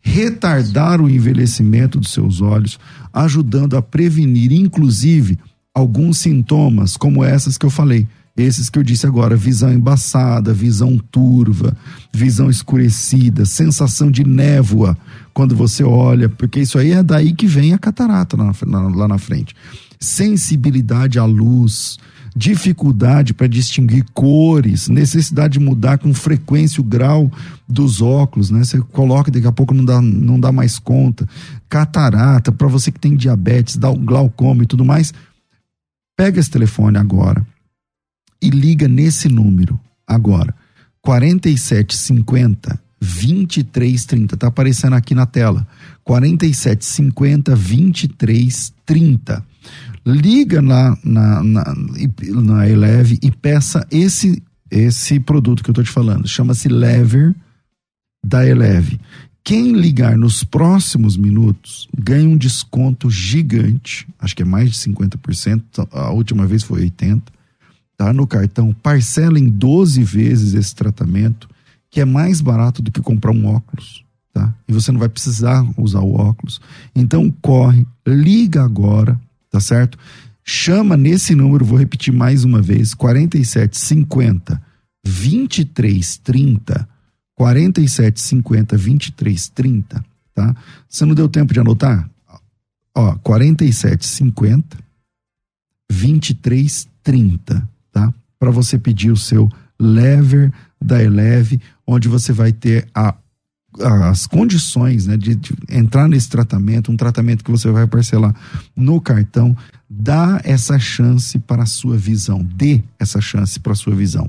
retardar o envelhecimento dos seus olhos, ajudando a prevenir, inclusive, alguns sintomas, como essas que eu falei. Esses que eu disse agora, visão embaçada, visão turva, visão escurecida, sensação de névoa quando você olha, porque isso aí é daí que vem a catarata lá na, lá na frente sensibilidade à luz, dificuldade para distinguir cores, necessidade de mudar com frequência o grau dos óculos, né? Você coloca daqui a pouco não dá, não dá mais conta. Catarata, para você que tem diabetes, glaucoma e tudo mais, pega esse telefone agora e liga nesse número agora. 4750 2330, tá aparecendo aqui na tela. 4750 2330 liga na, na, na, na Eleve e peça esse, esse produto que eu estou te falando. Chama-se Lever da Eleve. Quem ligar nos próximos minutos ganha um desconto gigante, acho que é mais de 50%, a última vez foi 80%, tá? No cartão, parcela em 12 vezes esse tratamento, que é mais barato do que comprar um óculos, tá? E você não vai precisar usar o óculos. Então corre, liga agora, tá certo? Chama nesse número, vou repetir mais uma vez: 4750 2330. 4750 2330, tá? Você não deu tempo de anotar? Ó, 4750 2330, tá? Para você pedir o seu lever da Eleve, onde você vai ter a as condições né, de, de, entrar nesse tratamento, um tratamento que você vai parcelar no cartão, dá essa chance para a sua visão. Dê essa chance para a sua visão.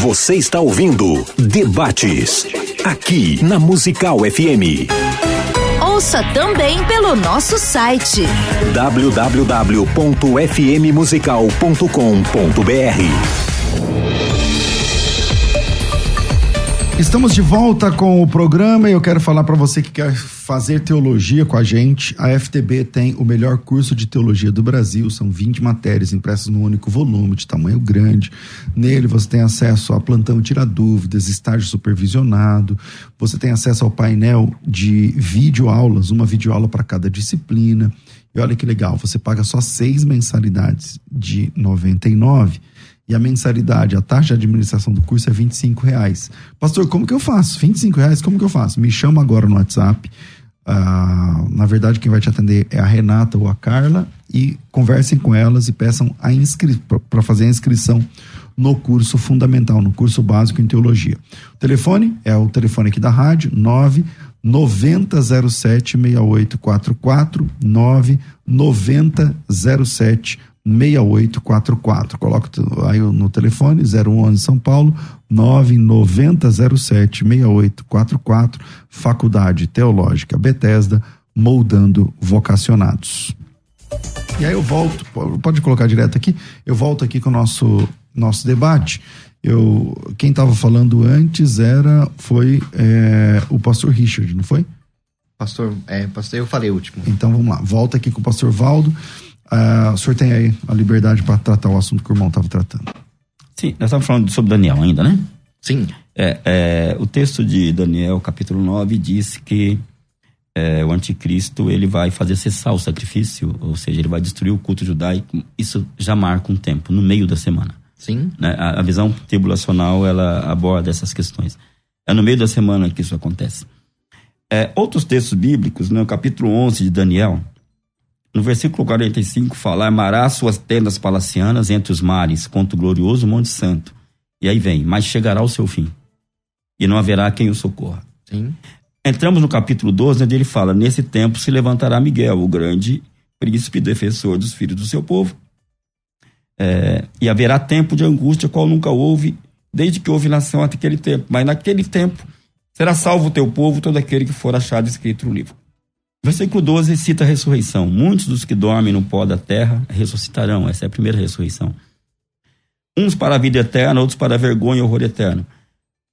Você está ouvindo Debates aqui na Musical FM. Ouça também pelo nosso site www.fmmusical.com.br. Estamos de volta com o programa e eu quero falar para você que quer fazer teologia com a gente. A FTB tem o melhor curso de teologia do Brasil, são 20 matérias impressas num único volume, de tamanho grande. Nele você tem acesso a plantão tira dúvidas, estágio supervisionado, você tem acesso ao painel de videoaulas, uma videoaula para cada disciplina. E olha que legal, você paga só seis mensalidades de 99 e a mensalidade, a taxa de administração do curso é 25 reais. Pastor, como que eu faço? 25 reais, como que eu faço? Me chama agora no WhatsApp. Ah, na verdade, quem vai te atender é a Renata ou a Carla e conversem com elas e peçam a inscri para fazer a inscrição no curso fundamental, no curso básico em teologia. O telefone é o telefone aqui da rádio, 9 9007 6844 9 9007 6844. Coloca aí no telefone 011 São Paulo 99007 6844, Faculdade Teológica Bethesda, moldando vocacionados. E aí eu volto, pode colocar direto aqui, eu volto aqui com o nosso nosso debate. Eu, quem estava falando antes era foi é, o pastor Richard, não foi? Pastor, é, pastor, eu falei o último. Então vamos lá, volta aqui com o pastor Valdo. Uh, o senhor tem aí a liberdade para tratar o assunto que o irmão estava tratando. Sim, nós estamos falando sobre Daniel ainda, né? Sim. É, é, o texto de Daniel, capítulo 9, diz que é, o anticristo ele vai fazer cessar o sacrifício, ou seja, ele vai destruir o culto judaico. Isso já marca um tempo, no meio da semana. Sim. Né? A, a visão tribulacional ela aborda essas questões. É no meio da semana que isso acontece. É, outros textos bíblicos, no né, capítulo 11 de Daniel, no versículo 45 fala: Armará suas tendas palacianas entre os mares, contra o glorioso Monte Santo, E aí vem, mas chegará o seu fim. E não haverá quem o socorra. Sim. Entramos no capítulo 12, onde ele fala: Nesse tempo se levantará Miguel, o grande príncipe defensor dos filhos do seu povo. É, e haverá tempo de angústia, qual nunca houve, desde que houve nação até aquele tempo. Mas naquele tempo será salvo o teu povo, todo aquele que for achado escrito no livro. Versículo 12 cita a ressurreição. Muitos dos que dormem no pó da terra ressuscitarão. Essa é a primeira ressurreição. Uns para a vida eterna, outros para a vergonha e horror eterno.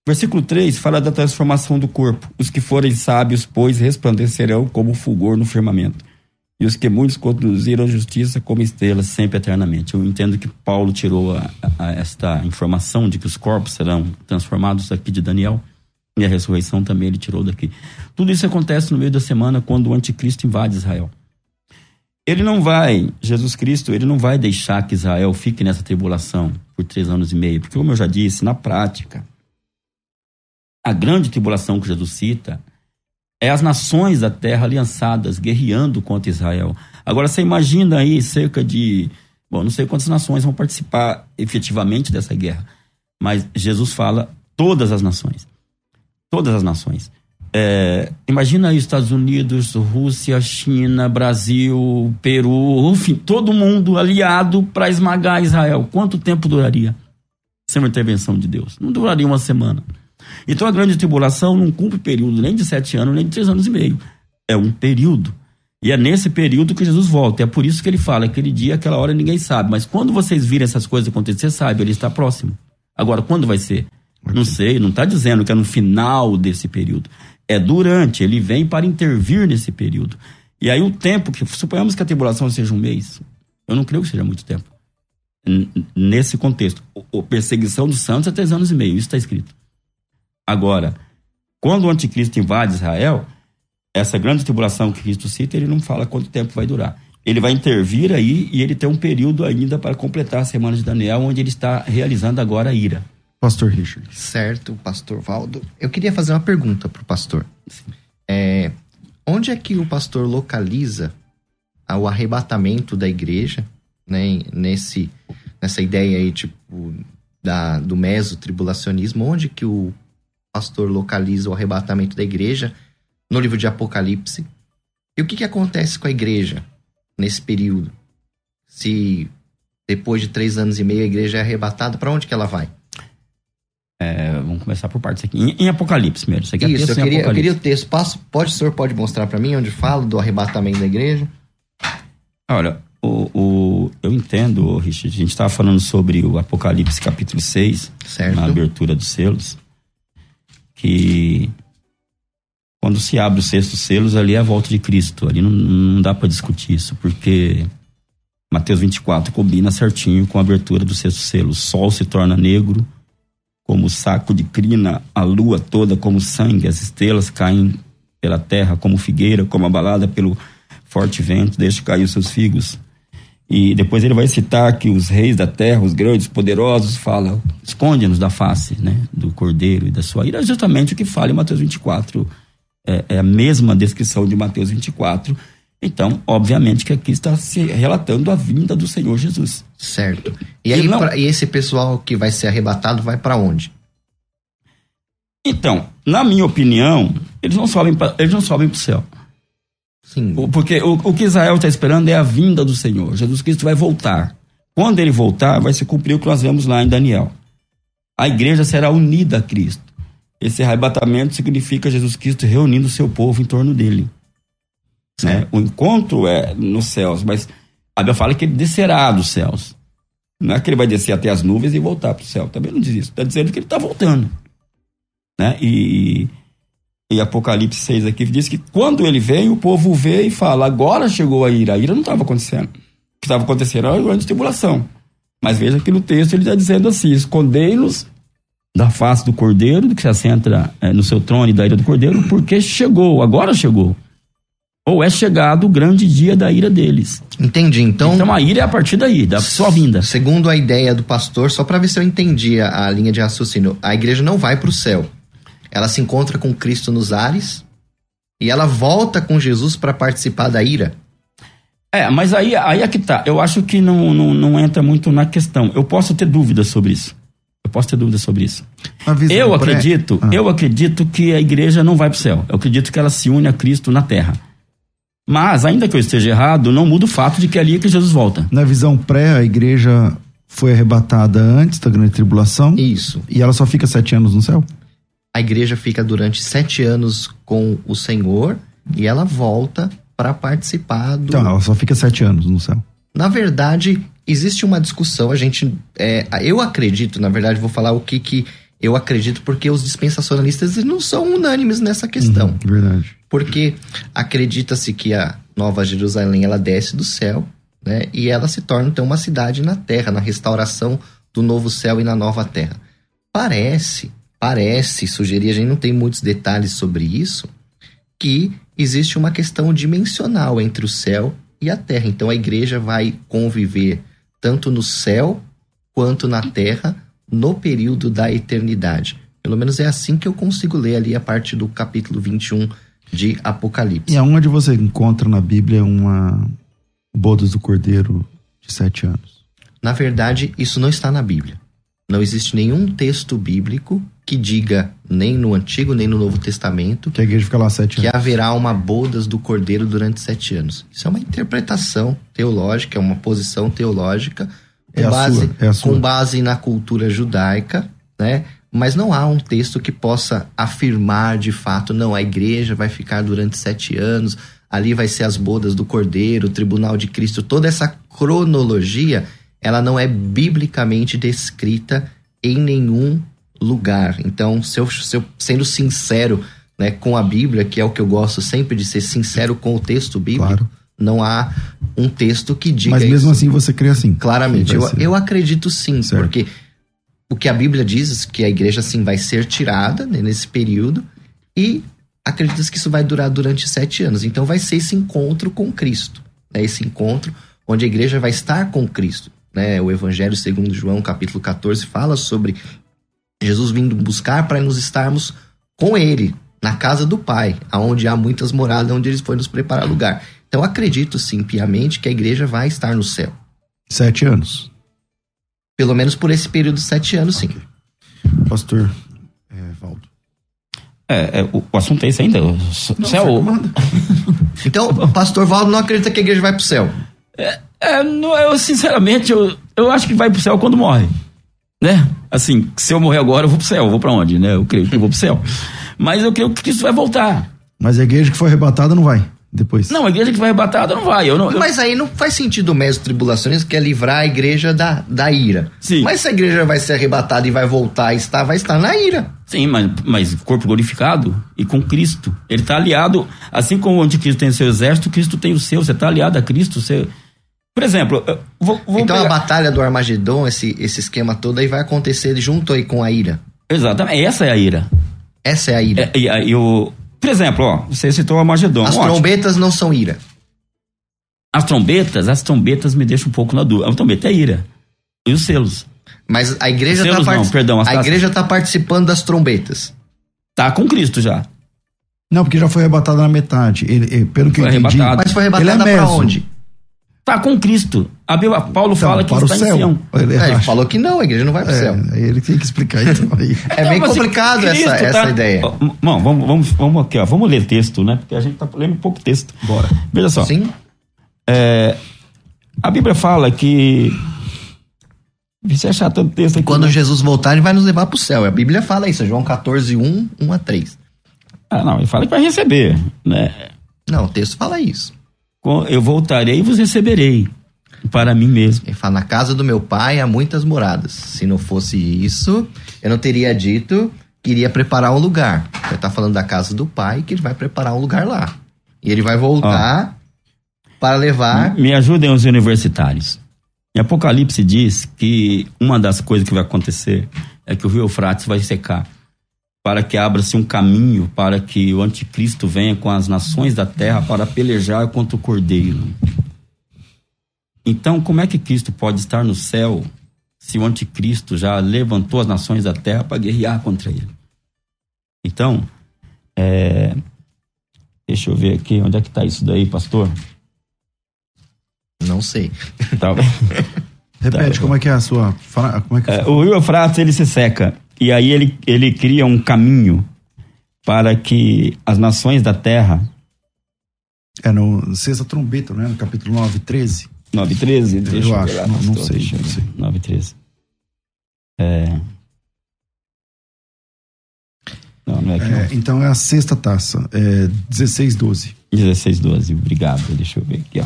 Versículo 3 fala da transformação do corpo. Os que forem sábios, pois, resplandecerão como fulgor no firmamento. E os que muitos conduziram a justiça como estrelas, sempre eternamente. Eu entendo que Paulo tirou a, a, esta informação de que os corpos serão transformados aqui de Daniel e a ressurreição também ele tirou daqui. Tudo isso acontece no meio da semana quando o anticristo invade Israel. Ele não vai, Jesus Cristo, ele não vai deixar que Israel fique nessa tribulação por três anos e meio, porque, como eu já disse, na prática, a grande tribulação que Jesus cita é as nações da terra aliançadas, guerreando contra Israel. Agora, você imagina aí cerca de. Bom, não sei quantas nações vão participar efetivamente dessa guerra, mas Jesus fala todas as nações todas as nações. É, imagina aí Estados Unidos, Rússia, China, Brasil, Peru, enfim, todo mundo aliado para esmagar Israel. Quanto tempo duraria? Sem uma intervenção de Deus. Não duraria uma semana. Então a grande tribulação não cumpre período nem de sete anos, nem de três anos e meio. É um período. E é nesse período que Jesus volta. É por isso que ele fala: aquele dia, aquela hora ninguém sabe. Mas quando vocês virem essas coisas acontecer, sabe, ele está próximo. Agora, quando vai ser? Não sei, não está dizendo que é no final desse período. É durante, ele vem para intervir nesse período. E aí o tempo, que suponhamos que a tribulação seja um mês, eu não creio que seja muito tempo. Nesse contexto, a perseguição dos santos é três anos e meio, isso está escrito. Agora, quando o anticristo invade Israel, essa grande tribulação que Cristo cita, ele não fala quanto tempo vai durar. Ele vai intervir aí e ele tem um período ainda para completar a semana de Daniel, onde ele está realizando agora a ira. Pastor Richard. Certo, Pastor Valdo. Eu queria fazer uma pergunta para o pastor. É, onde é que o pastor localiza o arrebatamento da igreja, né, nesse, nessa ideia aí, tipo, da, do meso-tribulacionismo? Onde que o pastor localiza o arrebatamento da igreja no livro de Apocalipse? E o que, que acontece com a igreja nesse período? Se depois de três anos e meio a igreja é arrebatada, para onde que ela vai? É, vamos começar por partes aqui. Em, em Apocalipse primeiro. Você quer Isso, eu queria, eu queria o texto. Passo, pode, o senhor pode mostrar para mim onde fala do arrebatamento da igreja? Olha, o, o, eu entendo, Richard, a gente estava falando sobre o Apocalipse capítulo 6, certo. na abertura dos selos, que quando se abre os sextos selos, ali é a volta de Cristo. Ali não, não dá para discutir isso, porque Mateus 24 combina certinho com a abertura do sexto selo. O sol se torna negro, como saco de crina, a lua toda como sangue, as estrelas caem pela terra como figueira, como abalada pelo forte vento, deixa cair os seus figos. E depois ele vai citar que os reis da terra, os grandes, poderosos, falam, esconde-nos da face né, do cordeiro e da sua ira. Justamente o que fala em Mateus 24. É, é a mesma descrição de Mateus 24 então, obviamente que aqui está se relatando a vinda do Senhor Jesus. Certo. E aí, não... pra, e esse pessoal que vai ser arrebatado vai para onde? Então, na minha opinião, eles não sobem pra, eles não sobem para o céu. Sim. Porque o, o que Israel está esperando é a vinda do Senhor. Jesus Cristo vai voltar. Quando ele voltar, vai se cumprir o que nós vemos lá em Daniel. A igreja será unida a Cristo. Esse arrebatamento significa Jesus Cristo reunindo o seu povo em torno dele. Né? O encontro é nos céus, mas a Bíblia fala que ele descerá dos céus. Não é que ele vai descer até as nuvens e voltar para o céu. Também não diz isso. Está dizendo que ele está voltando. Né? E, e Apocalipse 6 aqui diz que quando ele vem, o povo vê e fala: agora chegou a ira. A ira não estava acontecendo. O que estava acontecendo era a grande tribulação. Mas veja que no texto ele está dizendo assim: escondei-nos da face do cordeiro, do que se assenta é, no seu trono e da ira do cordeiro, porque chegou, agora chegou ou é chegado o grande dia da ira deles. Entendi. Então, então a ira é a partir daí, da sua vinda. Segundo a ideia do pastor, só para ver se eu entendi a, a, linha de raciocínio, a igreja não vai para o céu. Ela se encontra com Cristo nos ares e ela volta com Jesus para participar da ira. É, mas aí, aí é que tá. Eu acho que não, não, não entra muito na questão. Eu posso ter dúvidas sobre isso. Eu posso ter dúvidas sobre isso. Eu pré- acredito, Ah. eu acredito que a igreja não vai para o céu. Eu acredito que ela se une a Cristo na terra. Mas, ainda que eu esteja errado, não muda o fato de que é ali que Jesus volta. Na visão pré, a igreja foi arrebatada antes da grande tribulação Isso. e ela só fica sete anos no céu? A igreja fica durante sete anos com o Senhor e ela volta para participar do. Então, ela só fica sete anos no céu. Na verdade, existe uma discussão. A gente. é, eu acredito, na verdade, vou falar o que, que eu acredito, porque os dispensacionalistas não são unânimes nessa questão. Uhum, verdade. Porque acredita-se que a Nova Jerusalém ela desce do céu, né? E ela se torna então uma cidade na terra, na restauração do novo céu e na nova terra. Parece, parece sugerir, a gente não tem muitos detalhes sobre isso, que existe uma questão dimensional entre o céu e a terra. Então a igreja vai conviver tanto no céu quanto na terra no período da eternidade. Pelo menos é assim que eu consigo ler ali a parte do capítulo 21 de Apocalipse. E aonde você encontra na Bíblia uma bodas do cordeiro de sete anos? Na verdade, isso não está na Bíblia. Não existe nenhum texto bíblico que diga, nem no Antigo nem no Novo Testamento, Que a igreja fica lá sete que anos. haverá uma bodas do cordeiro durante sete anos. Isso é uma interpretação teológica, é uma posição teológica É base, sua, é com base na cultura judaica, né? Mas não há um texto que possa afirmar de fato, não, a igreja vai ficar durante sete anos, ali vai ser as bodas do cordeiro, o tribunal de Cristo, toda essa cronologia, ela não é biblicamente descrita em nenhum lugar. Então, se eu, se eu- sendo sincero né, com a Bíblia, que é o que eu gosto sempre de ser sincero com o texto bíblico, Claro. Não há um texto que diga Mas mesmo isso. assim você crê assim. Claramente, eu, eu acredito sim, Certo. porque o que a Bíblia diz é que a igreja sim vai ser tirada né, nesse período e acredita que isso vai durar durante sete anos. Então vai ser esse encontro com Cristo, né, esse encontro onde a igreja vai estar com Cristo. Né? O Evangelho segundo João, capítulo 14, fala sobre Jesus vindo buscar para nos estarmos com Ele, na casa do Pai, aonde há muitas moradas, onde Ele foi nos preparar lugar. Então acredito sim, piamente, que a igreja vai estar no céu. Sete anos. Pelo menos por esse período de sete anos, sim. Pastor é, Valdo. É, é, o, o assunto é esse ainda? O céu. Então, o pastor Valdo não acredita que a igreja vai pro céu. É, não, eu, sinceramente, eu, eu acho que vai pro céu quando morre. Né? Assim, se eu morrer agora, eu vou pro céu. Eu vou pra onde, né? Eu creio que eu vou pro céu. Mas eu creio que Cristo vai voltar. Mas a igreja que foi arrebatada não vai. Depois. Não, a igreja que vai arrebatada não vai. Eu não, eu- Mas aí não faz sentido o mestre tribulacionista que é livrar a igreja da, da ira. Sim. Mas se a igreja vai ser arrebatada e vai voltar a estar, vai estar na ira. Sim, mas, mas corpo glorificado e com Cristo. Ele está aliado, assim como o anticristo tem o seu exército, Cristo tem o seu. Você está aliado a Cristo. Você... Por exemplo, vou, vou então a pegar- batalha do Armagedon, esse, esse esquema todo aí vai acontecer junto aí com a ira. Exatamente, essa é a ira. Essa é a ira. É, e, e o... Por exemplo, ó, você citou o Armagedon. As ótimo. trombetas não são ira. As trombetas, as trombetas me deixam um pouco na dúvida. A trombeta é ira. E os selos. Mas a igreja está perdão, a igreja tá participando das trombetas. Tá com Cristo já. Não, porque já foi arrebatada na metade. Ele, ele- pelo que Foi eu entendi. arrebatado. Mas foi Ele arrebatada é pra meso. onde? Tá com Cristo. A Bíblia, Paulo Então, fala que para o está em céu. Sião. Ele, É, ele falou que não, a igreja não vai pro céu. é, ele tem que explicar então aí. É bem Não, mas, complicado essa, Cristo essa tá- ideia. Ó, m- Bom, vamos, vamos, vamos aqui, ó. Vamos ler texto, né? Porque a gente tá lendo pouco texto. Bora. Veja só. Sim? É, a Bíblia fala que. Você achar tanto texto aqui. Quando né? Jesus voltar, ele vai nos levar pro céu. A Bíblia fala isso, João 14, 1, 1 a 3. Ah, não, ele fala que vai receber, né? Não, o texto fala isso. Eu voltarei e vos receberei para mim mesmo. Ele fala, na casa do meu pai há muitas moradas. Se não fosse isso, eu não teria dito que iria preparar um lugar. Ele tá falando da casa do pai, que ele vai preparar um lugar lá. E ele vai voltar para levar... Me ajudem os universitários. Em Apocalipse diz que uma das coisas que vai acontecer é que o rio Eufrates vai secar, para que abra-se um caminho para que o anticristo venha com as nações da terra para pelejar contra o cordeiro. Então, como é que Cristo pode estar no céu se o anticristo já levantou as nações da terra para guerrear contra ele? Então, é, deixa eu ver aqui, onde é que está isso daí, pastor? Não sei. Tá. Repete, Tá. como é que é a sua. Como é que é É, o rio Eufrates ele se seca e aí ele, ele cria um caminho para que as nações da terra É no Sexta Trombeta, né? No capítulo 9, 13. 9 13 deixa acho, ver lá, não- não sei, eu não sei. 9 13 é não, não é É, então é a sexta taça. É 16, 12. 16, 12, obrigado. Deixa eu ver aqui, ó.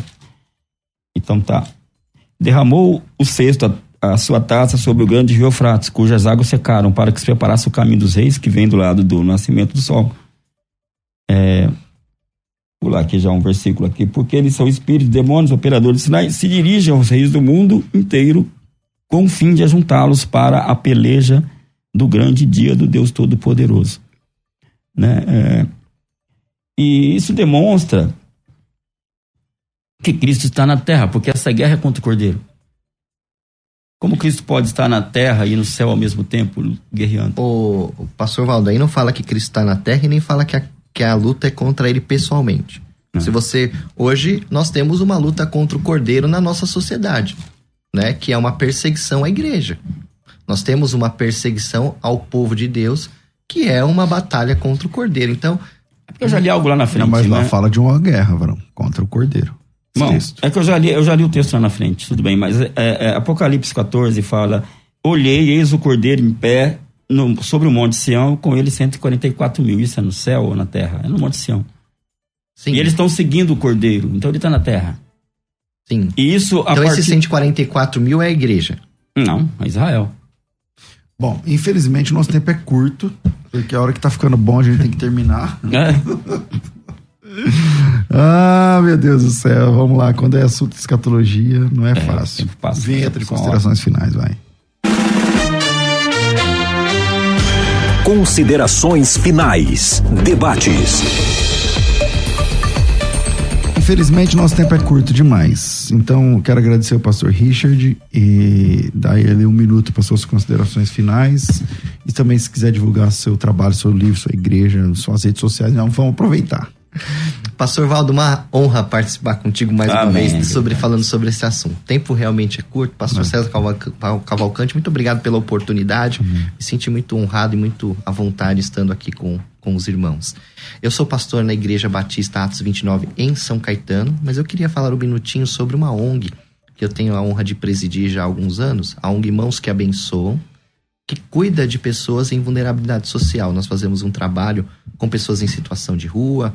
Então tá. Derramou o cesto a, a sua taça sobre o grande rio Eufrates, cujas águas secaram, para que se preparasse o caminho dos reis que vem do lado do nascimento do sol. É, vou lá aqui já um versículo aqui. Porque eles são espíritos, demônios, operadores de sinais, se dirigem aos reis do mundo inteiro com o fim de ajuntá-los para a peleja do grande dia do Deus Todo-Poderoso. Né? É, e isso demonstra que Cristo está na terra, porque essa guerra é contra o Cordeiro. Como Cristo pode estar na terra e no céu ao mesmo tempo, guerreando? O, o pastor Valdo aí não fala que Cristo está na terra e nem fala que a, que a luta é contra ele pessoalmente. Se você. Hoje nós temos uma luta contra o cordeiro na nossa sociedade, né? Que é uma perseguição à igreja. Nós temos uma perseguição ao povo de Deus, que é uma batalha contra o cordeiro. Então, Eu já li algo lá na frente. Não, mas lá né? fala de uma guerra, varão, contra o Cordeiro. Bom, texto. é que eu já, li, eu já li o texto lá na frente, tudo bem, mas é, é, Apocalipse 14 fala: Olhei, eis o cordeiro em pé no- sobre o Monte Sião, com ele 144 mil. Isso é no céu ou na terra? É no Monte Sião. sim. E eles estão seguindo o cordeiro, então ele está na terra. sim. E isso a Então, partir... esses 144 mil é a igreja. Não, é Israel. Bom, infelizmente o nosso tempo é curto, porque a hora que tá ficando bom a gente tem que terminar. É. Ah, meu Deus do céu, vamos lá. Quando é assunto de escatologia, não é, o fácil. passa. Vinheta de considerações finais, vai. Considerações finais. Debates. Infelizmente, nosso tempo é curto demais. Então, quero agradecer ao pastor Richard e dar ele um minuto para suas considerações finais. E também, se quiser divulgar seu trabalho, seu livro, sua igreja, suas redes sociais, não, vamos aproveitar. Pastor Valdo, uma honra participar contigo mais uma Amém, vez sobre, falando sobre esse assunto. O tempo realmente é curto. Pastor César Cavalca- Cavalcante, muito obrigado pela oportunidade. Me senti muito honrado e muito à vontade estando aqui com, com os irmãos. Eu sou pastor na Igreja Batista Atos 29 em São Caetano, mas eu queria falar um minutinho sobre uma ONG que eu tenho a honra de presidir já há alguns anos, a ONG Mãos que Abençoam, que cuida de pessoas em vulnerabilidade social. Nós fazemos um trabalho com pessoas em situação de rua,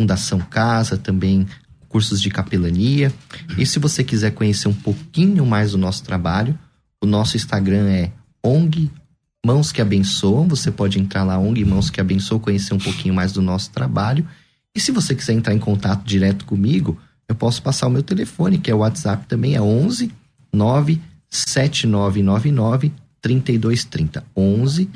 Fundação Casa, também cursos de capelania. E se você quiser conhecer um pouquinho mais do nosso trabalho, o nosso Instagram é ONG Mãos que Abençoam. Você pode entrar lá, ONG Mãos que Abençoam, conhecer um pouquinho mais do nosso trabalho. E se você quiser entrar em contato direto comigo, eu posso passar o meu telefone, que é o WhatsApp também, é 11 97999 3230. 11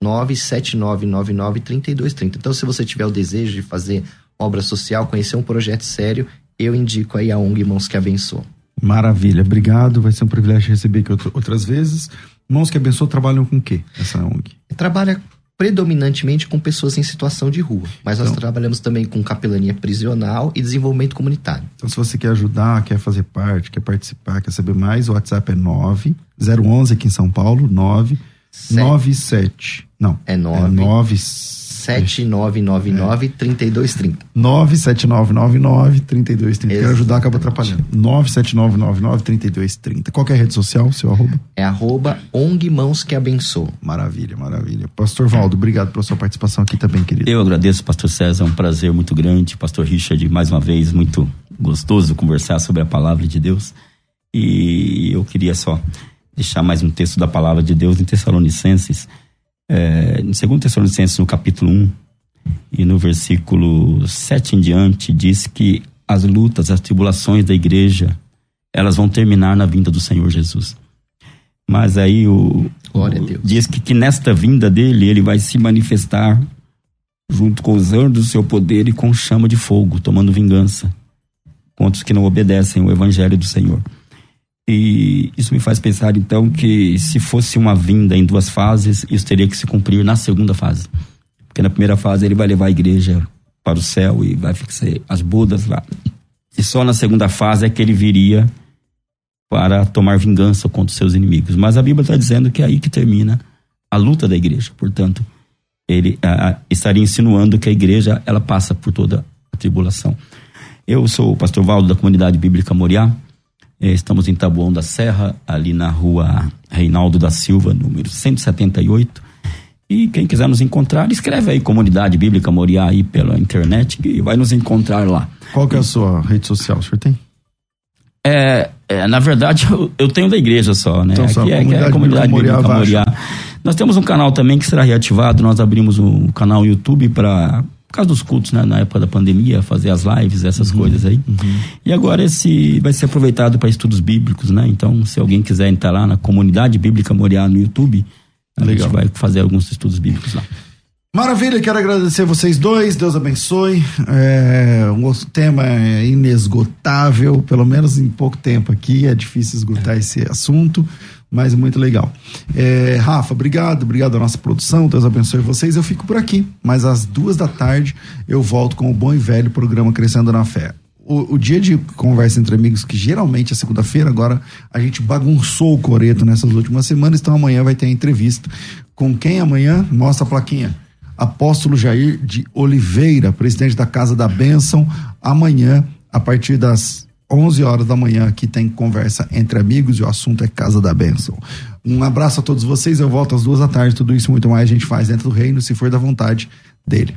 97999 3230. Então, se você tiver o desejo de fazer obra social, conhecer um projeto sério, eu indico aí a ONG Mãos que Abençoam. Maravilha, obrigado. Vai ser um privilégio receber aqui outras vezes. Mãos que abençoam trabalham com o quê? Essa ONG. Trabalha predominantemente com pessoas em situação de rua, mas nós Então. trabalhamos também com capelania prisional e desenvolvimento comunitário. Então, se você quer ajudar, quer fazer parte, quer participar, quer saber mais, o WhatsApp é 9 011 aqui em São Paulo, 9 Sete. 97. Não. É 9 9 7999 3230. 97999 3230. Quero ajudar, acaba atrapalhando. 97999 3230. Qual que é a rede social, seu arroba? É arroba ONG Mãos que Abençoam. Maravilha, maravilha. Pastor Valdo, obrigado pela sua participação aqui também, querido. Eu agradeço, pastor César, é um prazer muito grande. Pastor Richard, mais uma vez, muito gostoso conversar sobre a palavra de Deus. E eu queria só deixar mais um texto da palavra de Deus em Tessalonicenses. É, em 2 Tessalonicenses, no capítulo 1, e no versículo 7 em diante, diz que as lutas, as tribulações da igreja, elas vão terminar na vinda do Senhor Jesus. Mas aí o, diz que, que nesta vinda dele, ele vai se manifestar junto com os anjos do seu poder e com chama de fogo, tomando vingança contra os que não obedecem o evangelho do Senhor. E isso me faz pensar então que se fosse uma vinda em duas fases, isso teria que se cumprir na segunda fase. Porque na primeira fase ele vai levar a igreja para o céu e vai fixar as bodas lá. E só na segunda fase é que ele viria para tomar vingança contra os seus inimigos. Mas a Bíblia está dizendo que é aí que termina a luta da igreja. Portanto, ele estaria insinuando que a igreja ela passa por toda a tribulação. Eu sou o pastor Valdo da comunidade bíblica Moriá. Eh, estamos em Taboão da Serra, ali na rua Reinaldo da Silva, número 178. E quem quiser nos encontrar, escreve aí Comunidade Bíblica Moriá aí pela internet e vai nos encontrar lá. Qual que é a sua rede social, o senhor tem? É, é na verdade, eu, eu, tenho da igreja só, né? Então, só Aqui a é, que é a Comunidade Bíblica Bíblica Moriá Moriá. Nós temos um canal também que será reativado, nós abrimos um canal YouTube para por causa dos cultos, né? Na época da pandemia, fazer as lives, essas coisas aí. E agora esse vai ser aproveitado para estudos bíblicos, né? Então, se alguém quiser entrar lá na Comunidade Bíblica Moriá no YouTube, a Legal. gente vai fazer alguns estudos bíblicos lá. Maravilha, quero agradecer vocês dois, Deus abençoe. É, um outro tema é inesgotável, pelo menos em pouco tempo aqui, é difícil esgotar esse assunto, mas muito legal. É, Rafa, obrigado, obrigado à nossa produção, Deus abençoe vocês. Eu fico por aqui, mas às duas da tarde eu volto com o bom e velho programa Crescendo na Fé. O, o dia de conversa entre amigos, que geralmente é segunda-feira, agora a gente bagunçou o coreto nessas últimas semanas, então amanhã vai ter a entrevista. Com quem amanhã? Mostra a plaquinha. Apóstolo Jair de Oliveira, presidente da Casa da Bênção. Amanhã, a partir das 11 horas da manhã, aqui tem conversa entre amigos e o assunto é Casa da Bênção. Um abraço a todos vocês. Eu volto às duas da tarde. Tudo isso muito mais a gente faz dentro do reino, se for da vontade dele.